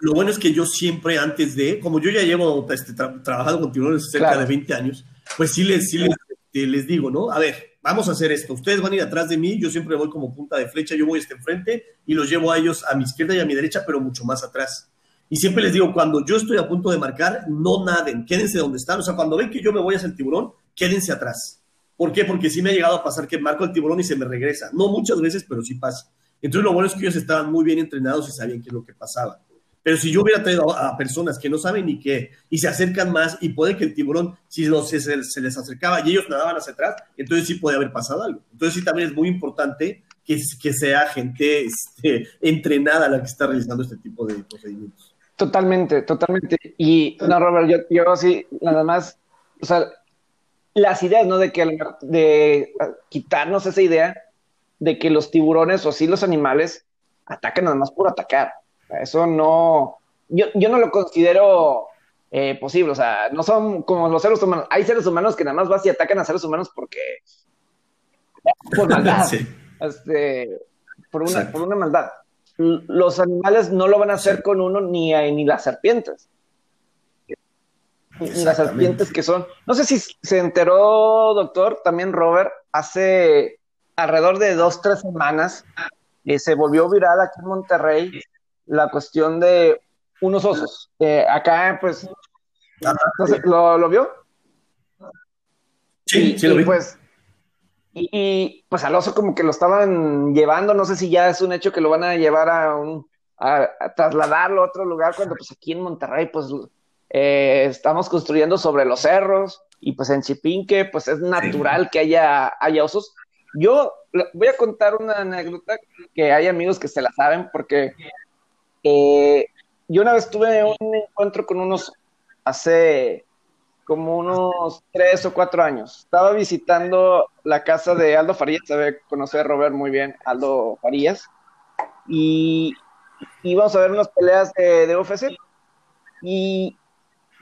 lo bueno es que yo siempre antes de, como yo ya llevo este, trabajando con tiburones cerca de 20 años, pues sí les, sí les, este, les digo, ¿no? A ver, vamos a hacer esto. Ustedes van a ir atrás de mí, yo siempre voy como punta de flecha, yo voy este enfrente y los llevo a ellos a mi izquierda y a mi derecha, pero mucho más atrás. Y siempre les digo, cuando yo estoy a punto de marcar, no naden, quédense donde están. O sea, cuando ven que yo me voy hacia el tiburón, quédense atrás. ¿Por qué? Porque sí me ha llegado a pasar que marco el tiburón y se me regresa. No muchas veces, pero sí pasa. Entonces lo bueno es que ellos estaban muy bien entrenados y sabían qué es lo que pasaba. Pero si yo hubiera traído a, personas que no saben ni qué y se acercan más y puede que el tiburón, si se, les acercaba y ellos nadaban hacia atrás, entonces sí puede haber pasado algo. Entonces sí también es muy importante que, que sea gente este, entrenada la que está realizando este tipo de procedimientos. Totalmente, totalmente. Y no, Robert, yo, yo sí, nada más, o sea, las ideas, ¿no? De que de quitarnos esa idea de que los tiburones o sí los animales atacan nada más por atacar. Eso no, yo, yo no lo considero eh, posible, o sea, no son como los seres humanos. Hay seres humanos que nada más vas y atacan a seres humanos porque por maldad, este, por, una, por una maldad. Los animales no lo van a hacer con uno ni, ni las serpientes. Ni las serpientes que son. No sé si se enteró, doctor, también Robert, hace alrededor de dos, tres semanas, eh, se volvió viral aquí en Monterrey la cuestión de unos osos. Eh, acá, pues, ¿lo, ¿lo, vio? Sí, sí lo vi. Pues, y, pues al oso como que lo estaban llevando, no sé si ya es un hecho que lo van a llevar a un, a, trasladarlo a otro lugar, cuando pues aquí en Monterrey, pues, eh, estamos construyendo sobre los cerros, y pues en Chipinque, pues es natural que haya, haya osos. Yo voy a contar una anécdota que hay amigos que se la saben, porque eh, yo una vez tuve un encuentro con unos, hace como unos tres o cuatro años. Estaba visitando la casa de Aldo Farías, sabe conocer a Robert muy bien, Aldo Farías, y íbamos a ver unas peleas de, de UFC. Y,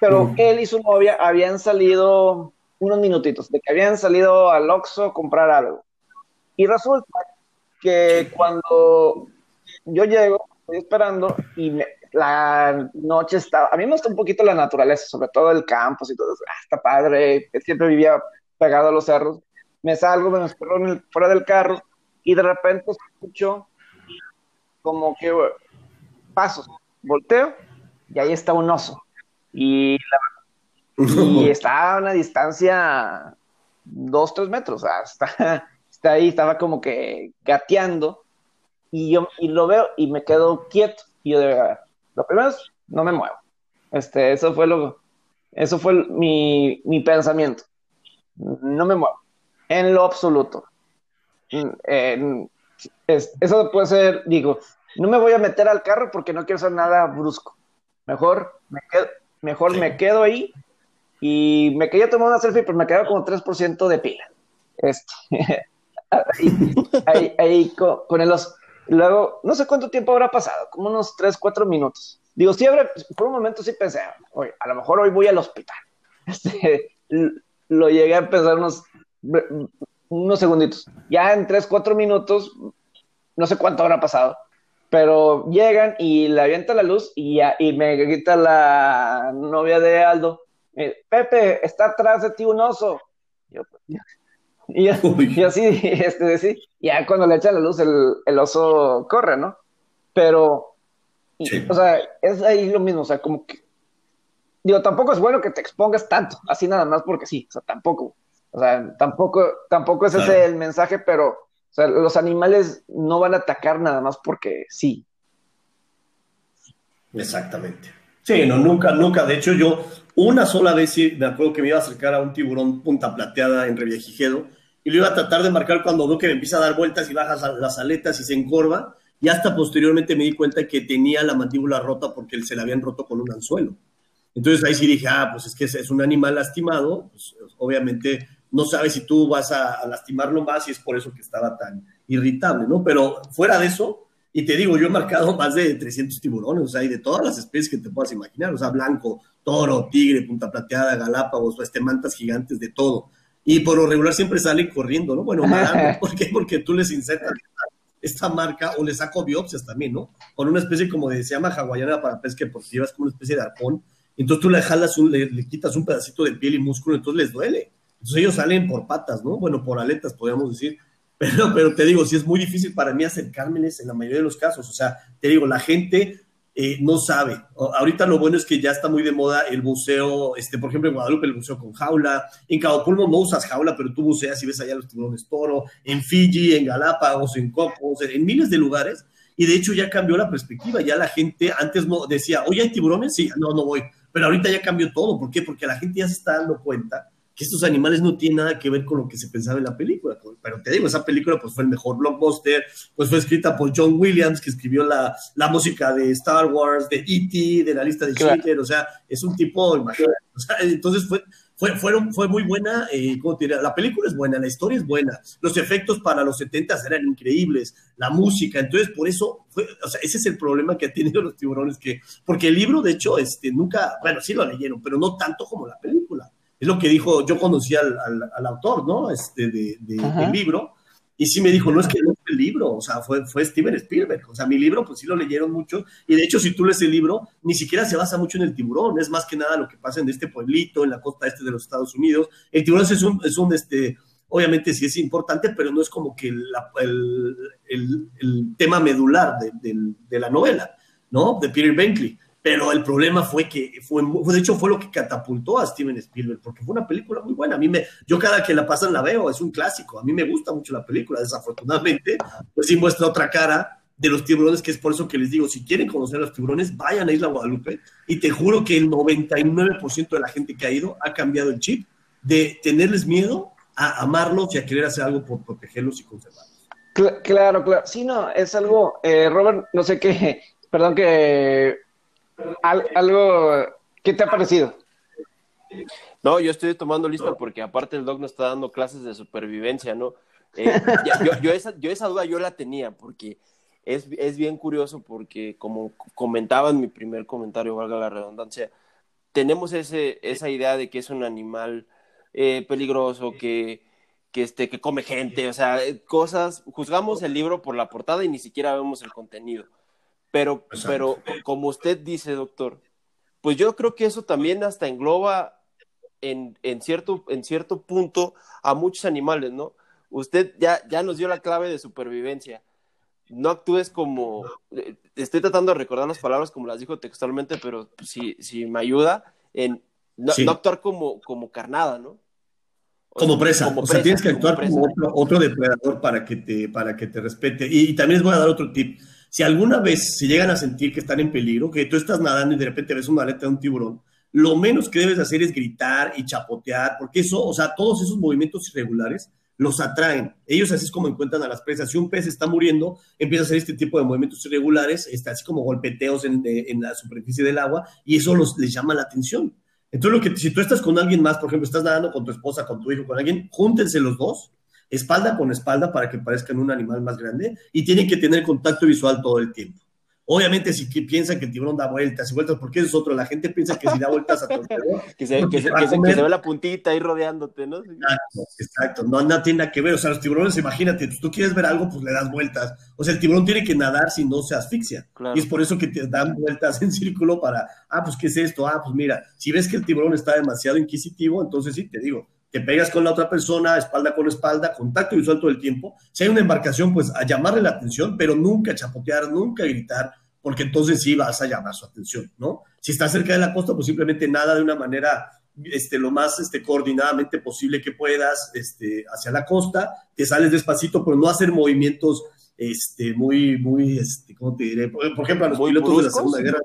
pero él y su novia habían salido unos minutitos, de que habían salido al Oxxo a comprar algo. Y resulta que cuando yo llego, estoy esperando y la noche estaba, a mí me gusta un poquito la naturaleza, sobre todo el campo y todo, ah, está padre, siempre vivía pegado a los cerros, me salgo, me espero fuera del carro y de repente escucho como que pasos, volteo y ahí está un oso. Y, y está a una distancia dos, tres metros, o sea, está, está ahí, estaba como que gateando y yo y lo veo y me quedo quieto. Y yo de lo primero es, no me muevo. Este, eso fue lo, eso fue mi, mi pensamiento. No me muevo. En lo absoluto. eso puede ser, digo, no me voy a meter al carro porque no quiero hacer nada brusco. Mejor me quedo, mejor me quedo ahí y me quería tomar una selfie, pero me quedaba como 3% de pila. Este, ahí, ahí, con, con, el oso. Luego, no sé cuánto tiempo habrá pasado, como unos 3, 4 minutos. Digo, sí, por un momento sí pensé, oye, a lo mejor hoy voy al hospital. Este, lo llegué a pensar unos, unos segunditos. Ya en 3, 4 minutos, no sé cuánto habrá pasado, pero llegan y le avienta la luz y, y me grita la novia de Aldo, Pepe, está atrás de ti un oso. Yo, y, así, este, sí, ya cuando le echa la luz, el, oso corre, ¿no? Pero, o sea, es ahí lo mismo, o sea, como que, digo, tampoco es bueno que te expongas tanto, así nada más porque sí, o sea, tampoco, o sea, tampoco, tampoco es ese el mensaje, pero, o sea, los animales no van a atacar nada más porque sí. Exactamente. Sí, no, nunca, nunca. De hecho, yo una sola vez me acuerdo que me iba a acercar a un tiburón punta plateada en Revillagigedo y lo iba a tratar de marcar cuando veo que me empieza a dar vueltas y baja las aletas y se encorva. Y hasta posteriormente me di cuenta que tenía la mandíbula rota porque se la habían roto con un anzuelo. Entonces ahí sí dije, ah, pues es que es un animal lastimado, pues obviamente no sabes si tú vas a, lastimarlo más y es por eso que estaba tan irritable, ¿no? Pero fuera de eso, y te digo, yo he marcado más de 300 tiburones, o sea, y de todas las especies que te puedas imaginar, o sea, blanco, toro, tigre, punta plateada, galápagos, este, mantas gigantes, de todo. Y por lo regular siempre salen corriendo, ¿no? Bueno, ¿por qué? Porque tú les insertas esta marca o le saco biopsias también, ¿no? Con una especie como de, se llama hawaiana para pesca deportiva, es como una especie de arpón. Entonces tú le jalas, un, le, le, quitas un pedacito de piel y músculo, entonces les duele. Entonces ellos salen por patas, ¿no? Bueno, por aletas, podríamos decir. Pero, te digo, sí es muy difícil para mí acercármeles en la mayoría de los casos. O sea, te digo, la gente eh, no sabe. Ahorita lo bueno es que ya está muy de moda el buceo, este, por ejemplo, en Guadalupe el buceo con jaula, en Cabo Pulmo no usas jaula, pero tú buceas y ves allá los tiburones toro, en Fiji, en Galápagos, en Cocos, en miles de lugares, y de hecho ya cambió la perspectiva, ya la gente antes no decía, oye, ¿hay tiburones? Sí, no, no voy, pero ahorita ya cambió todo, ¿por qué? Porque la gente ya se está dando cuenta que estos animales no tienen nada que ver con lo que se pensaba en la película. Pero te digo, esa película pues fue el mejor blockbuster, pues fue escrita por John Williams, que escribió la, la música de Star Wars, de E.T., de la lista de Schindler, o sea, es un tipo, imagínate, o sea, entonces fue, fue, fueron, fue muy buena, eh, ¿cómo te diría? La película es buena, la historia es buena, los efectos para los 70 eran increíbles, la música, entonces por eso, fue, o sea, ese es el problema que ha tenido los tiburones, que, porque el libro, de hecho, este, nunca, bueno, sí lo leyeron, pero no tanto como la película es lo que dijo, yo conocí al, al, autor, ¿no? Este, de, del libro, y sí me dijo, no es que no fue el libro, o sea, fue, fue Steven Spielberg, o sea, mi libro, pues sí lo leyeron mucho, y de hecho, si tú lees el libro, ni siquiera se basa mucho en el tiburón, es más que nada lo que pasa en este pueblito, en la costa este de los Estados Unidos. El tiburón es un, es un este, obviamente sí es importante, pero no es como que el, el, el, tema medular de, de, de, la novela, ¿no? De Peter Benkley. Pero el problema fue que fue, de hecho, fue lo que catapultó a Steven Spielberg, porque fue una película muy buena. A mí me, yo cada que la pasan la veo, es un clásico. A mí me gusta mucho la película. Desafortunadamente, pues sí muestra otra cara de los tiburones, que es por eso que les digo, si quieren conocer a los tiburones, vayan a Isla Guadalupe y te juro que el 99% de la gente que ha ido ha cambiado el chip de tenerles miedo a amarlos y a querer hacer algo por protegerlos y conservarlos. Claro, claro. Sí, no, es algo, eh, Robert, no sé qué, perdón que algo, ¿qué te ha parecido? No, yo estoy tomando lista porque aparte el doc nos está dando clases de supervivencia, ¿no? Eh, yo, esa, yo duda yo la tenía porque es, bien curioso porque como comentaba en mi primer comentario, valga la redundancia, tenemos ese, esa idea de que es un animal eh, peligroso, que, que, este, que come gente, o sea, cosas, juzgamos el libro por la portada y ni siquiera vemos el contenido. Pero, pero como usted dice, doctor, pues yo creo que eso también hasta engloba en, en, cierto, en cierto punto a muchos animales, ¿no? Usted ya, ya nos dio la clave de supervivencia. No actúes como, eh, estoy tratando de recordar las palabras como las dijo textualmente, pero si, si me ayuda en no, actuar como, como carnada, ¿no? como presa, o sea, tienes que actuar como, otro, depredador para que te, para que te respete. Y, y, también les voy a dar otro tip. Si alguna vez se llegan a sentir que están en peligro, que tú estás nadando y de repente ves una aleta de un tiburón, lo menos que debes hacer es gritar y chapotear, porque eso, o sea, todos esos movimientos irregulares los atraen. Ellos así es como encuentran a las presas. Si un pez está muriendo, empieza a hacer este tipo de movimientos irregulares, está así como golpeteos en, en la superficie del agua, y eso los, les llama la atención. Entonces, lo que, si tú estás con alguien más, por ejemplo, estás nadando con tu esposa, con tu hijo, con alguien, júntense los dos espalda con espalda para que parezcan un animal más grande y tienen que tener contacto visual todo el tiempo. Obviamente, si piensan que el tiburón da vueltas y vueltas, porque eso es otro, la gente piensa que si da vueltas a todo que, se, que, se, que, se, ve la puntita ahí rodeándote, ¿no? Exacto, exacto. No, no, tiene nada que ver. O sea, los tiburones, imagínate, tú quieres ver algo, pues le das vueltas. O sea, el tiburón tiene que nadar si no se asfixia. Y es por eso que te dan vueltas en círculo para, ah, pues, ¿qué es esto? Ah, pues mira, si ves que el tiburón está demasiado inquisitivo, entonces sí, te digo, te pegas con la otra persona, espalda con espalda, contacto visual todo el tiempo. Si hay una embarcación, pues a llamarle la atención, pero nunca chapotear, nunca gritar, porque entonces sí vas a llamar su atención, ¿no? Si está cerca de la costa, pues simplemente nada de una manera este, lo más este, coordinadamente posible que puedas este, hacia la costa, te sales despacito, pero no hacer movimientos este, muy, muy, este, ¿cómo te diré? Por, ejemplo, a los pilotos de la Segunda Guerra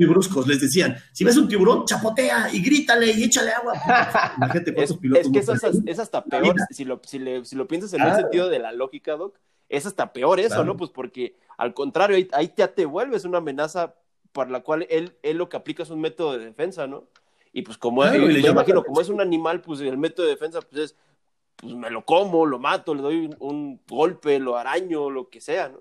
muy bruscos. Les decían, si ves un tiburón, chapotea y grítale y échale agua. Imagínate cuántos es, pilotos. Es que eso es, hasta peor, si lo, si, si lo piensas en el sentido de la lógica, Doc, es hasta peor eso, ¿no? Pues porque al contrario, ahí, ahí ya te vuelves una amenaza para la cual él, él lo que aplica es un método de defensa, ¿no? Y pues como, me imagino, como es un animal, pues el método de defensa pues es, pues me lo como, lo mato, le doy un, golpe, lo araño, lo que sea, ¿no?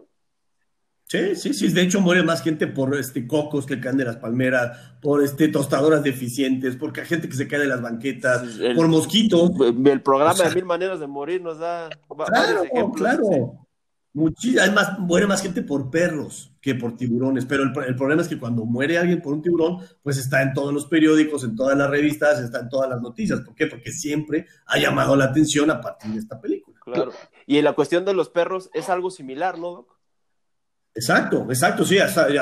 Sí, sí, sí. De hecho, muere más gente por este cocos que caen de las palmeras, por este tostadoras deficientes, porque hay gente que se cae de las banquetas, por mosquitos. El programa de mil maneras de morir nos da claro, ejemplos. Claro. Además, muere más gente por perros que por tiburones, pero el, problema es que cuando muere alguien por un tiburón, pues está en todos los periódicos, en todas las revistas, está en todas las noticias. ¿Por qué? Porque siempre ha llamado la atención a partir de esta película. Claro. Y en la cuestión de los perros es algo similar, ¿no, Doc? Exacto, exacto, sí,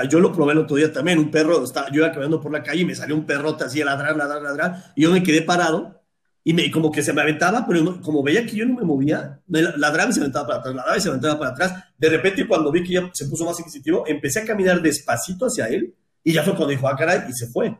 yo lo probé el otro día también, un perro, estaba, yo iba caminando por la calle y me salió un perrote así a ladrar, ladrar, ladrar, y yo me quedé parado y me, como que se me aventaba, pero como veía que yo no me movía, ladraba y se aventaba para atrás, ladraba y se aventaba para atrás. De repente, cuando vi que ya se puso más inquisitivo, empecé a caminar despacito hacia él y ya fue cuando dijo, ah, caray, y se fue.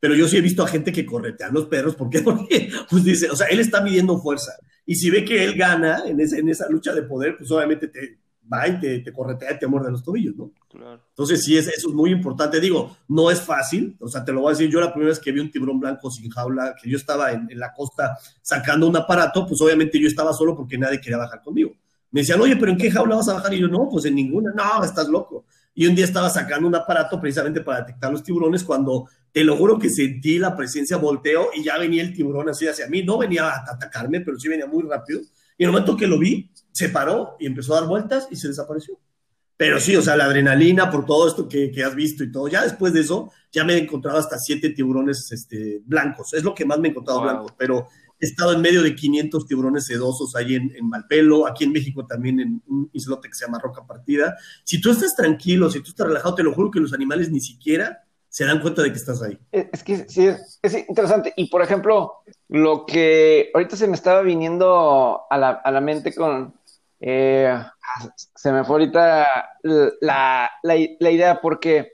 Pero yo sí he visto a gente que corretea a los perros, ¿por qué? Porque, pues dice, o sea, él está midiendo fuerza. Y si ve que él gana en, en esa lucha de poder, pues obviamente te, va y te, te corretea y te muerde los tobillos, ¿no? Claro. Entonces, sí, es, eso es muy importante. Digo, no es fácil, o sea, te lo voy a decir, yo la primera vez que vi un tiburón blanco sin jaula, que yo estaba en, la costa sacando un aparato, pues obviamente yo estaba solo porque nadie quería bajar conmigo. Me decían, oye, pero ¿en qué jaula vas a bajar? Y yo, no, pues en ninguna. No, estás loco. Y un día estaba sacando un aparato precisamente para detectar los tiburones cuando te lo juro que sentí la presencia, volteo y ya venía el tiburón así hacia mí. No venía a atacarme, pero sí venía muy rápido. Y en el momento que lo vi, se paró y empezó a dar vueltas y se desapareció. Pero sí, o sea, la adrenalina por todo esto que, has visto y todo. Ya después de eso, ya me he encontrado hasta siete tiburones este, blancos. Es lo que más me he encontrado blancos. Pero he estado en medio de 500 tiburones sedosos ahí en, en, Malpelo, aquí en México también en un islote que se llama Roca Partida. Si tú estás tranquilo, si tú estás relajado, te lo juro que los animales ni siquiera se dan cuenta de que estás ahí. Es que sí, es, interesante. Y por ejemplo, lo que ahorita se me estaba viniendo a la, a la mente con, eh, se me fue ahorita la, la, idea porque,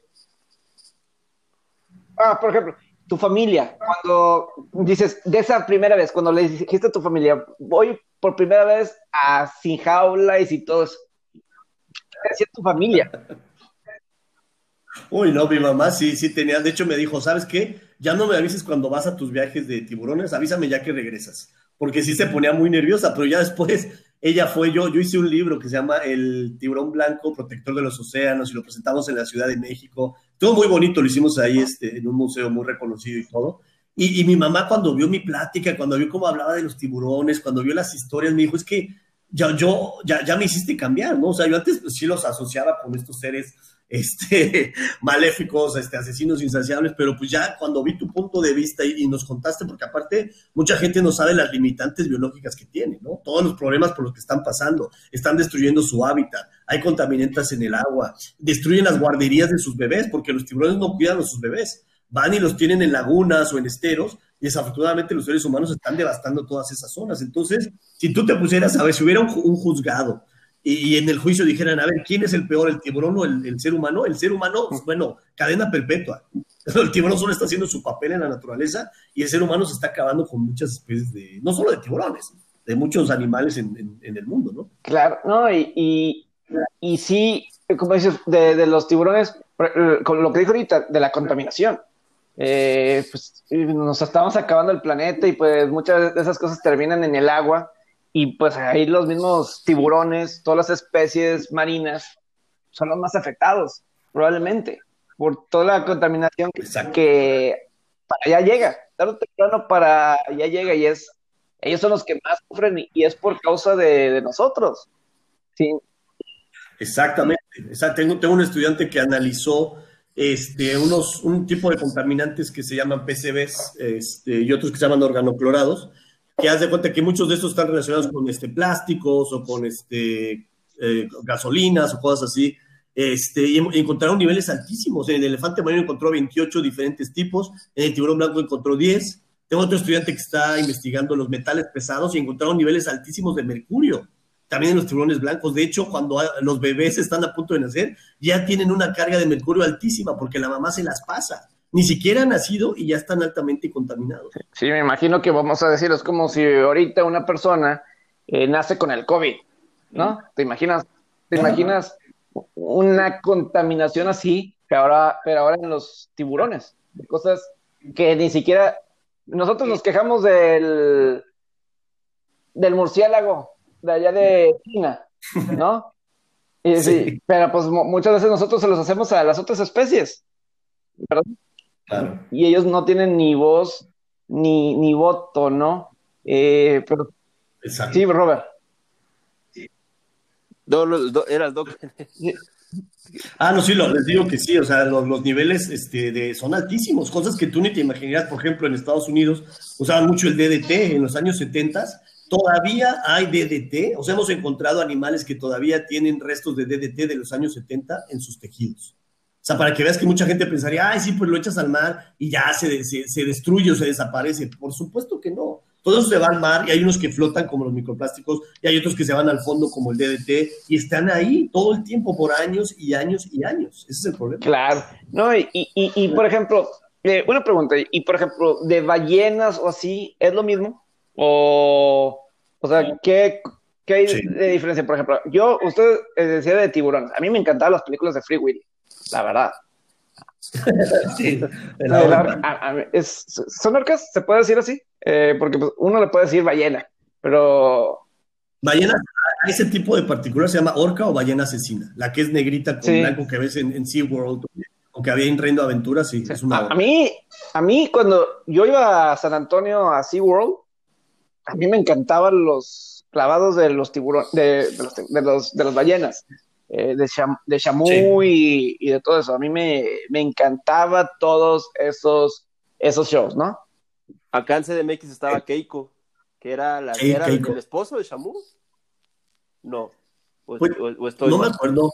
ah, por ejemplo, tu familia, cuando dices, de esa primera vez, cuando le dijiste a tu familia, voy por primera vez a sin jaula y si todo eso, ¿qué tu familia? Uy, no, mi mamá sí, sí tenía, de hecho me dijo, ¿sabes qué? Ya no me avises cuando vas a tus viajes de tiburones, avísame ya que regresas, porque sí se ponía muy nerviosa, pero ya después ella fue yo, yo hice un libro que se llama El tiburón blanco, protector de los océanos, y lo presentamos en la Ciudad de México. Todo muy bonito, lo hicimos ahí este, en un museo muy reconocido y todo. Y, mi mamá cuando vio mi plática, cuando vio cómo hablaba de los tiburones, cuando vio las historias, me dijo, es que ya, yo, ya, ya me hiciste cambiar, ¿no? O sea, yo antes pues, sí los asociaba con estos seres este, maléficos, este, asesinos insaciables, pero pues ya cuando vi tu punto de vista y, nos contaste, porque aparte mucha gente no sabe las limitantes biológicas que tiene, ¿no? Todos los problemas por los que están pasando, están destruyendo su hábitat, hay contaminantes en el agua, destruyen las guarderías de sus bebés, porque los tiburones no cuidan a sus bebés, van y los tienen en lagunas o en esteros, y desafortunadamente los seres humanos están devastando todas esas zonas. Entonces, si tú te pusieras a ver, si hubiera un juzgado y, en el juicio dijeran, a ver, ¿quién es el peor, el tiburón o el, ser humano? El ser humano, bueno, cadena perpetua. El tiburón solo está haciendo su papel en la naturaleza y el ser humano se está acabando con muchas especies de, no solo de tiburones, de muchos animales en, el mundo, ¿no? Claro, no, y, y, sí, como dices, de, los tiburones, con lo que dijo ahorita, de la contaminación. Eh, pues nos estamos acabando el planeta y pues muchas de esas cosas terminan en el agua y pues ahí los mismos tiburones, todas las especies marinas son los más afectados, probablemente, por toda la contaminación que, para allá llega, tarde o temprano para allá llega y es, ellos son los que más sufren y, es por causa de, nosotros. Sí. Exactamente. tengo, tengo un estudiante que analizó este, unos, un tipo de contaminantes que se llaman PCBs este, y otros que se llaman organoclorados que haz de cuenta que muchos de estos están relacionados con este, plásticos o con este, eh, gasolinas o cosas así. Este, y encontraron niveles altísimos. En el elefante marino encontró 28 diferentes tipos, en el tiburón blanco encontró 10. Tengo otro estudiante que está investigando los metales pesados y encontraron niveles altísimos de mercurio. también en los tiburones blancos. De hecho, cuando los bebés están a punto de nacer, ya tienen una carga de mercurio altísima porque la mamá se las pasa. Ni siquiera han nacido y ya están altamente contaminados. Sí, me imagino que vamos a decir, es como si ahorita una persona eh, nace con el COVID, ¿no? ¿Te imaginas? ¿Te imaginas una contaminación así, pero ahora, pero ahora en los tiburones? Cosas que ni siquiera nosotros nos quejamos del del murciélago de allá de China, ¿no? Y, sí. pero pues muchas veces nosotros se los hacemos a las otras especies, ¿verdad? Claro. Y ellos no tienen ni voz ni, ni voto, ¿no? Eh, pero... Exacto. Sí, Robert. era el doc. Ah, no, sí, lo, les digo que sí, o sea, los, los niveles este, de, son altísimos, cosas que tú ni te imaginarías, por ejemplo, en Estados Unidos usaban mucho el DDT en los años 70 Todavía hay DDT, o sea, hemos encontrado animales que todavía tienen restos de DDT de los años 70 en sus tejidos. Sea, para que veas que mucha gente pensaría, ay, sí, pues lo echas al mar y ya se, se, destruye o se desaparece. Por supuesto que no. Todo eso se va al mar y hay unos que flotan como los microplásticos y hay otros que se van al fondo como el DDT y están ahí todo el tiempo por años y años y años. Ese es el problema. Claro. No, y, y, y por ejemplo, eh, una pregunta, y por ejemplo, de ballenas o así, ¿es lo mismo? O, o sea, ¿qué, qué hay de diferencia? Por ejemplo, yo, usted eh, decía de tiburón. A mí me encantaban las películas de Free Willy, la verdad. sí, ¿Son orcas? ¿Se puede decir así? Eh, porque pues, uno le puede decir ballena, pero... Ballena, ese tipo de particular se llama orca o ballena asesina, la que es negrita con blanco que ves en, SeaWorld o que había en Reino Aventuras, sí, es una a, a, mí, a mí, cuando yo iba a San Antonio a SeaWorld, a mí me encantaban los clavados de los tiburones, de, los, de, los, ballenas, eh, de, de Shamu y, de todo eso. A mí me, me encantaba todos esos, esos shows, ¿no? Acá en CDMX estaba eh. Keiko, que era, la, era el, esposo de Shamu. No. Pues, no me acuerdo.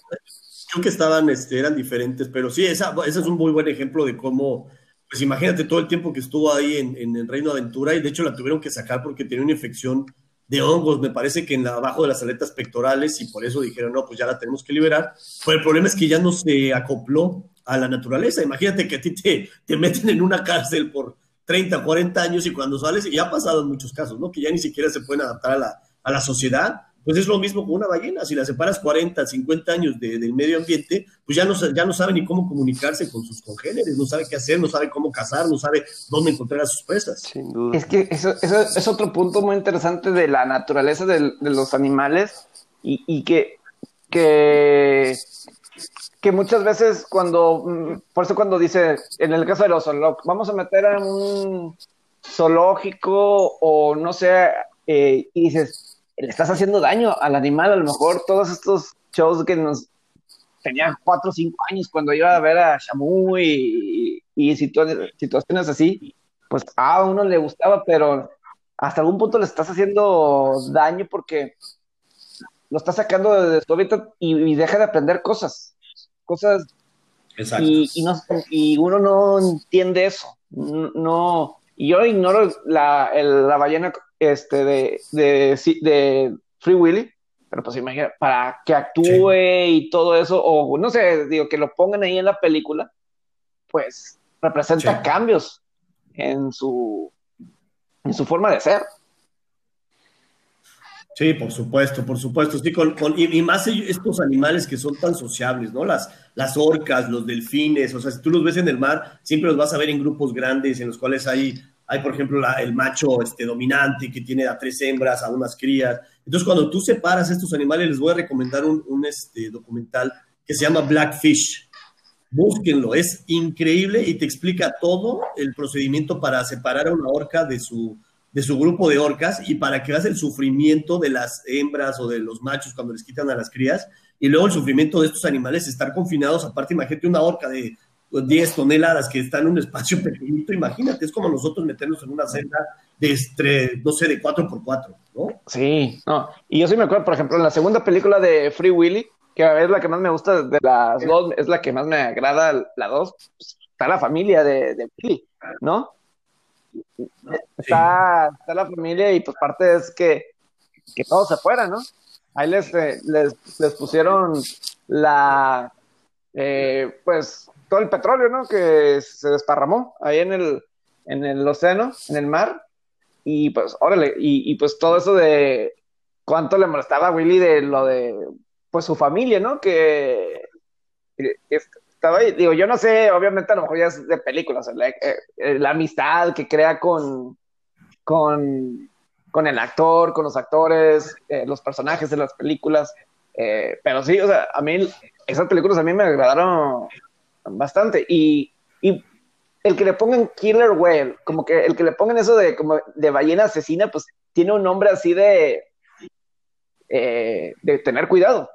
Creo que estaban, este, eran diferentes, pero sí, esa, ese es un muy buen ejemplo de cómo pues imagínate todo el tiempo que estuvo ahí en, el Reino Aventura y de hecho la tuvieron que sacar porque tenía una infección de hongos, me parece que en abajo de las aletas pectorales y por eso dijeron, no, pues ya la tenemos que liberar. Pero el problema es que ya no se acopló a la naturaleza. Imagínate que a ti te, te meten en una cárcel por 30, 40 años y cuando sales, y ha pasado en muchos casos, ¿no? Que ya ni siquiera se pueden adaptar a la, a la sociedad pues es lo mismo con una ballena. Si la separas 40, 50 años del medio ambiente, pues ya no, ya no sabe ni cómo comunicarse con sus congéneres, no sabe qué hacer, no sabe cómo cazar, no sabe dónde encontrar a sus presas. Sin duda. Es que eso, es otro punto muy interesante de la naturaleza de, los animales y, que, que, que muchas veces cuando, mm, por eso cuando dice, en el caso de los zoológicos, vamos a meter a un zoológico o no sé, eh, y dices, le estás haciendo daño al animal. A lo mejor todos estos shows que nos tenían cuatro o cinco años cuando iba a ver a Shamu y, situaciones así, pues a uno le gustaba, pero hasta algún punto le estás haciendo daño porque lo estás sacando de su hábitat y, deja de aprender cosas. Cosas. Y, no, y uno no entiende eso. No, y yo ignoro la, la ballena este, de, de, de Free Willy, pero pues imagina, para que actúe y todo eso, o no sé, digo, que lo pongan ahí en la película, pues representa cambios en su, en su forma de ser. Sí, por supuesto, por supuesto. Sí, con, y, más estos animales que son tan sociables, ¿no? Las, las orcas, los delfines, o sea, si tú los ves en el mar, siempre los vas a ver en grupos grandes en los cuales hay hay, por ejemplo, el macho este, dominante que tiene a tres hembras, a unas crías. Entonces, cuando tú separas estos animales, les voy a recomendar un, este, documental que se llama Blackfish. Búsquenlo, es increíble y te explica todo el procedimiento para separar a una orca de su, de su grupo de orcas y para que veas el sufrimiento de las hembras o de los machos cuando les quitan a las crías y luego el sufrimiento de estos animales, estar confinados, aparte imagínate una orca de 10 toneladas que está en un espacio pequeñito, imagínate, es como nosotros meternos en una celda de, este, no sé, de 4x4, ¿no? Sí, no. Y yo sí me acuerdo, por ejemplo, en la segunda película de Free Willy, que es la que más me gusta de las dos, es la que más me agrada, la dos, pues, está la familia de, Willy, ¿no? Está, la familia y pues parte es que, que todo se fuera, ¿no? ahí les, eh, les, les pusieron la, eh, pues, todo el petróleo, ¿no? Que se desparramó ahí en el, en el océano, en el mar. Y pues, órale, y, pues todo eso de cuánto le molestaba a Willy de lo de, pues, su familia, ¿no? Que, estaba ahí, digo, yo no sé, obviamente a lo mejor ya es de películas, la, eh, la amistad que crea con, con, con el actor, con los actores, eh, los personajes de las películas. Eh, pero sí, o sea, a mí esas películas a mí me agradaron bastante. Y, y el que le pongan Killer Whale, como que el que le pongan eso de, como de ballena asesina, pues tiene un nombre así de, eh, de tener cuidado.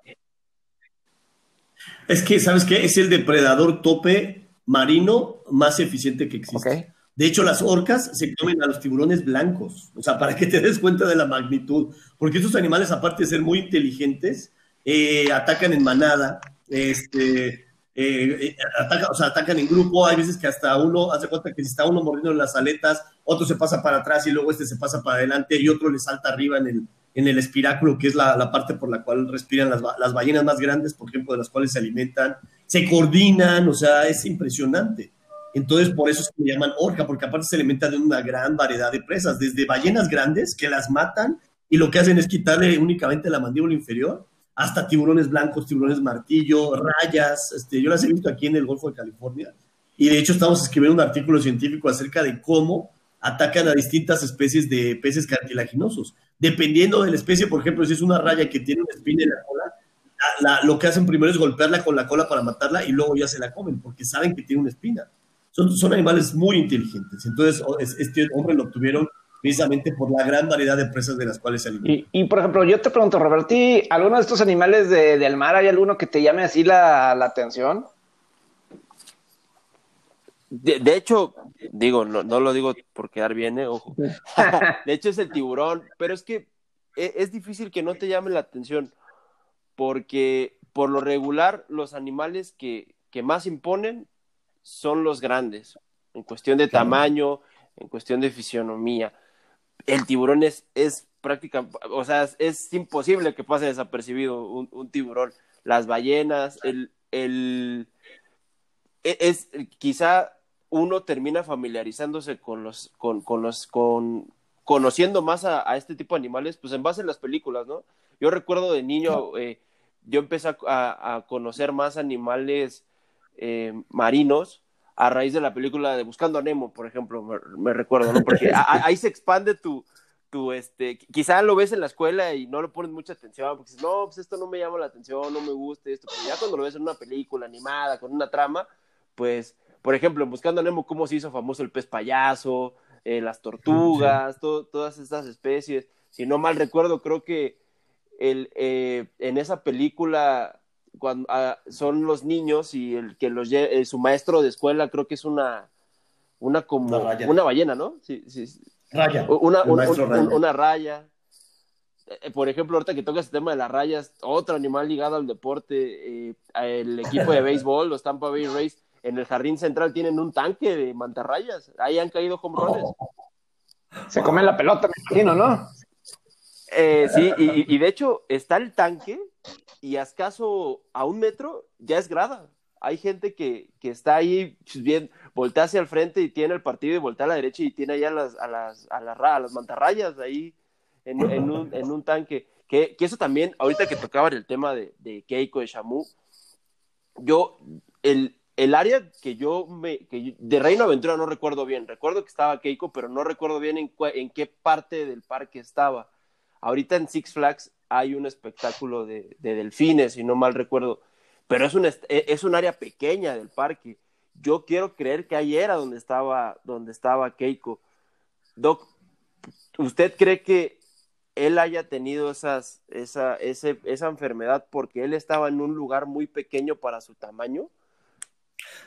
Es que, ¿sabes qué? Es el depredador tope marino más eficiente que existe. De hecho, las orcas se comen a los tiburones blancos. O sea, para que te des cuenta de la magnitud. Porque estos animales, aparte de ser muy inteligentes, eh, atacan en manada, este, eh, eh, o sea, atacan en grupo, hay veces que hasta uno, hace cuenta que si está uno mordiendo las aletas, otro se pasa para atrás y luego este se pasa para adelante y otro le salta arriba en el, en el espiráculo, que es la, parte por la cual respiran las, las, ballenas más grandes, por ejemplo, de las cuales se alimentan, se coordinan, o sea, es impresionante. Entonces, por eso se llaman orca, porque aparte se alimentan de una gran variedad de presas, desde ballenas grandes que las matan y lo que hacen es quitarle únicamente la mandíbula inferior, hasta tiburones blancos, tiburones martillo, rayas. Este, yo las he visto aquí en el Golfo de California. Y de hecho estamos escribiendo un artículo científico acerca de cómo atacan a distintas especies de peces cartilaginosos. Dependiendo de la especie, por ejemplo, si es una raya que tiene una espina en la cola, lo que hacen primero es golpearla con la cola para matarla y luego ya se la comen porque saben que tiene una espina. Son, son animales muy inteligentes. Entonces, este hombre lo obtuvieron precisamente por la gran variedad de presas de las cuales se alimentan. Y, por ejemplo, yo te pregunto, Roberti, ¿alguno de estos animales de, del mar hay alguno que te llame así la, atención? De, hecho, digo, no, no, lo digo por quedar bien, ¿eh? ojo. de hecho es el tiburón, pero es que es, es difícil que no te llame la atención, porque por lo regular los animales que, que más imponen son los grandes, en cuestión de tamaño, en cuestión de fisionomía el tiburón es, es práctica, o sea, es, imposible que pase desapercibido un, tiburón. Las ballenas, el, el, e, es, quizá uno termina familiarizándose con los, con, con los, con, conociendo más a, este tipo de animales, pues en base a las películas, ¿no? Yo recuerdo de niño, eh, yo empecé a, conocer más animales eh, marinos a raíz de la película de Buscando a Nemo, por ejemplo, me, recuerdo, ¿no? Porque ahí se expande tu, tu, este, quizá lo ves en la escuela y no le pones mucha atención, porque dices, no, pues esto no me llama la atención, no me gusta esto, pero ya cuando lo ves en una película animada, con una trama, pues, por ejemplo, en Buscando a Nemo, cómo se hizo famoso el pez payaso, eh, las tortugas, todas estas especies, si no mal recuerdo, creo que el, eh, en esa película cuando ah, son los niños y el que los eh, su maestro de escuela creo que es una una como una, ballena, ¿no? Sí, sí. Raya. Una, una, raya. Eh, por ejemplo, ahorita que tocas el tema de las rayas, otro animal ligado al deporte, eh, el equipo de béisbol, los Tampa Bay Rays, en el jardín central tienen un tanque de mantarrayas. Ahí han caído home Se comen la pelota, me imagino, ¿no? sí, y, y, de hecho está el tanque y a escaso a un metro ya es grada. Hay gente que, que está ahí, pues, bien, voltea hacia el frente y tiene el partido y voltea a la derecha y tiene allá las, a las, a las, a las mantarrayas ahí en, en, un, tanque. Que, que, eso también, ahorita que tocaban el tema de, de Keiko, de Shamu, yo, el, el área que yo me, que de Reino Aventura no recuerdo bien, recuerdo que estaba Keiko, pero no recuerdo bien en, en qué parte del parque estaba. Ahorita en Six Flags hay un espectáculo de, delfines, si no mal recuerdo, pero es un, e, es un área pequeña del parque. Yo quiero creer que ahí era donde estaba, donde estaba Keiko. Doc, ¿usted cree que él haya tenido esa, esa enfermedad porque él estaba en un lugar muy pequeño para su tamaño?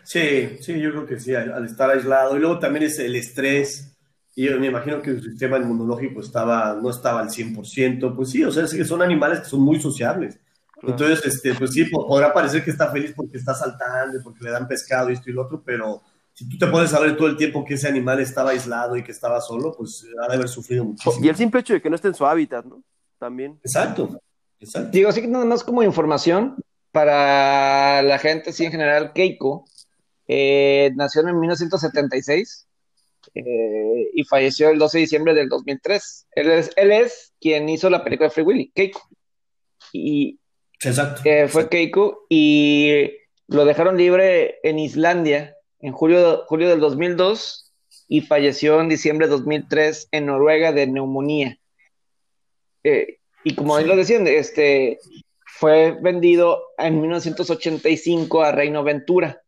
Sí, sí, yo creo que sí, al estar aislado. Y luego también es el estrés, y me imagino que su sistema inmunológico estaba, no estaba al 100%, pues sí, o sea, es que son animales que son muy sociables. Entonces, este, pues sí, podrá parecer que está feliz porque está saltando, porque le dan pescado y esto y lo otro, pero si tú te pones a ver todo el tiempo que ese animal estaba aislado y que estaba solo, pues ha de haber sufrido muchísimo. Y el simple hecho de que no esté en su hábitat, ¿no? También. Exacto, Digo, así que nada más como información para la gente, sí, en general, Keiko eh, nació en 1976 eh, y falleció el 12 de diciembre del 2003. Él es, él es quien hizo la película de Free Willy, Keiko. Y Exacto. Eh, fue Keiko y lo dejaron libre en Islandia en julio, julio del 2002 y falleció en diciembre de 2003 en Noruega de neumonía. Eh, y como él lo decían, este, fue vendido en 1985 a Reino Ventura,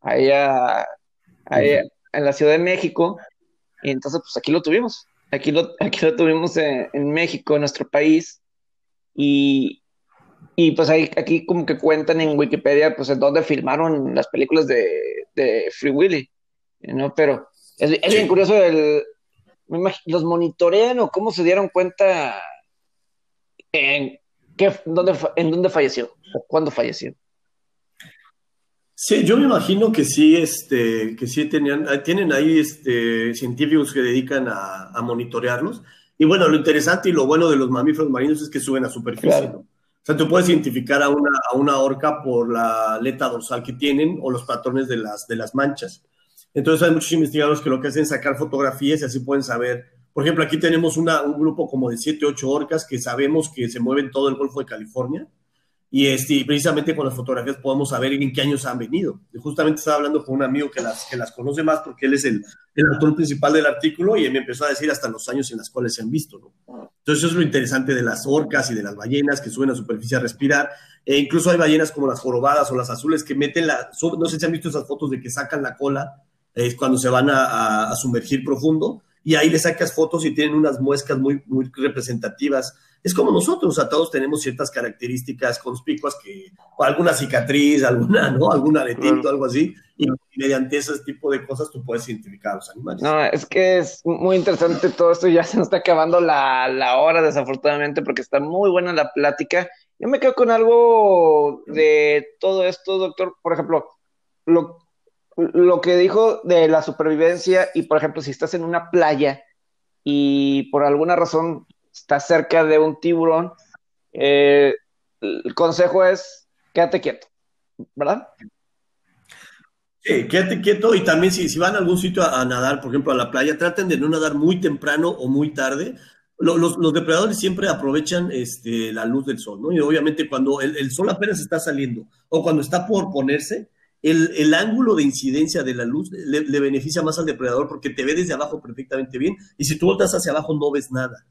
allá, allá en la Ciudad de México. Y entonces, pues aquí lo tuvimos. Aquí lo, aquí lo tuvimos en, en México, en nuestro país. Y, y pues ahí, aquí como que cuentan en Wikipedia, pues en dónde filmaron las películas de, de Free Willy, ¿no? Pero es, es bien curioso el, los monitorean o cómo se dieron cuenta en qué, dónde, en dónde falleció o cuándo falleció. Sí, yo me imagino que sí, este, que sí tenían, eh, tienen ahí este, científicos que dedican a, a monitorearlos. Y bueno, lo interesante y lo bueno de los mamíferos marinos es que suben a superficie, Claro. ¿no? O sea, tú puedes identificar a una, a una orca por la aleta dorsal que tienen o los patrones de las, de las manchas. Entonces hay muchos investigadores que lo que hacen es sacar fotografías y así pueden saber. Por ejemplo, aquí tenemos una, un grupo como de 7, 8 orcas que sabemos que se mueven todo el Golfo de California. Y, este, precisamente con las fotografías podemos saber en qué años han venido. Y justamente estaba hablando con un amigo que las, que las conoce más porque él es el, el autor principal del artículo y él me empezó a decir hasta los años en los cuales se han visto. ¿no? Entonces eso es lo interesante de las orcas y de las ballenas que suben a superficie a respirar. E incluso hay ballenas como las jorobadas o las azules que meten la... No sé si han visto esas fotos de que sacan la cola es cuando se van a, a- a sumergir profundo y ahí le sacas fotos y tienen unas muescas muy, muy representativas. Es como nosotros, sea, todos tenemos ciertas características conspicuas que, alguna cicatriz, alguna, ¿no? Algún aretito, Claro. algo así, y mediante ese tipo de cosas tú puedes identificar a los animales. No, es que es muy interesante todo esto. Ya se nos está acabando la, la hora, desafortunadamente, porque está muy buena la plática. Yo me quedo con algo de todo esto, doctor. Por ejemplo, lo, lo que dijo de la supervivencia y, por ejemplo, si estás en una playa y por alguna razón estás cerca de un tiburón, eh, el consejo es quédate quieto, ¿verdad? Sí, quédate quieto y también si, van a algún sitio a, nadar, por ejemplo a la playa, traten de no nadar muy temprano o muy tarde. Lo- Los, los depredadores siempre aprovechan este, la luz del sol, ¿no? Y obviamente cuando el, el sol apenas está saliendo o cuando está por ponerse, el, el ángulo de incidencia de la luz le, le beneficia más al depredador porque te ve desde abajo perfectamente bien y si tú voltas hacia abajo no ves nada.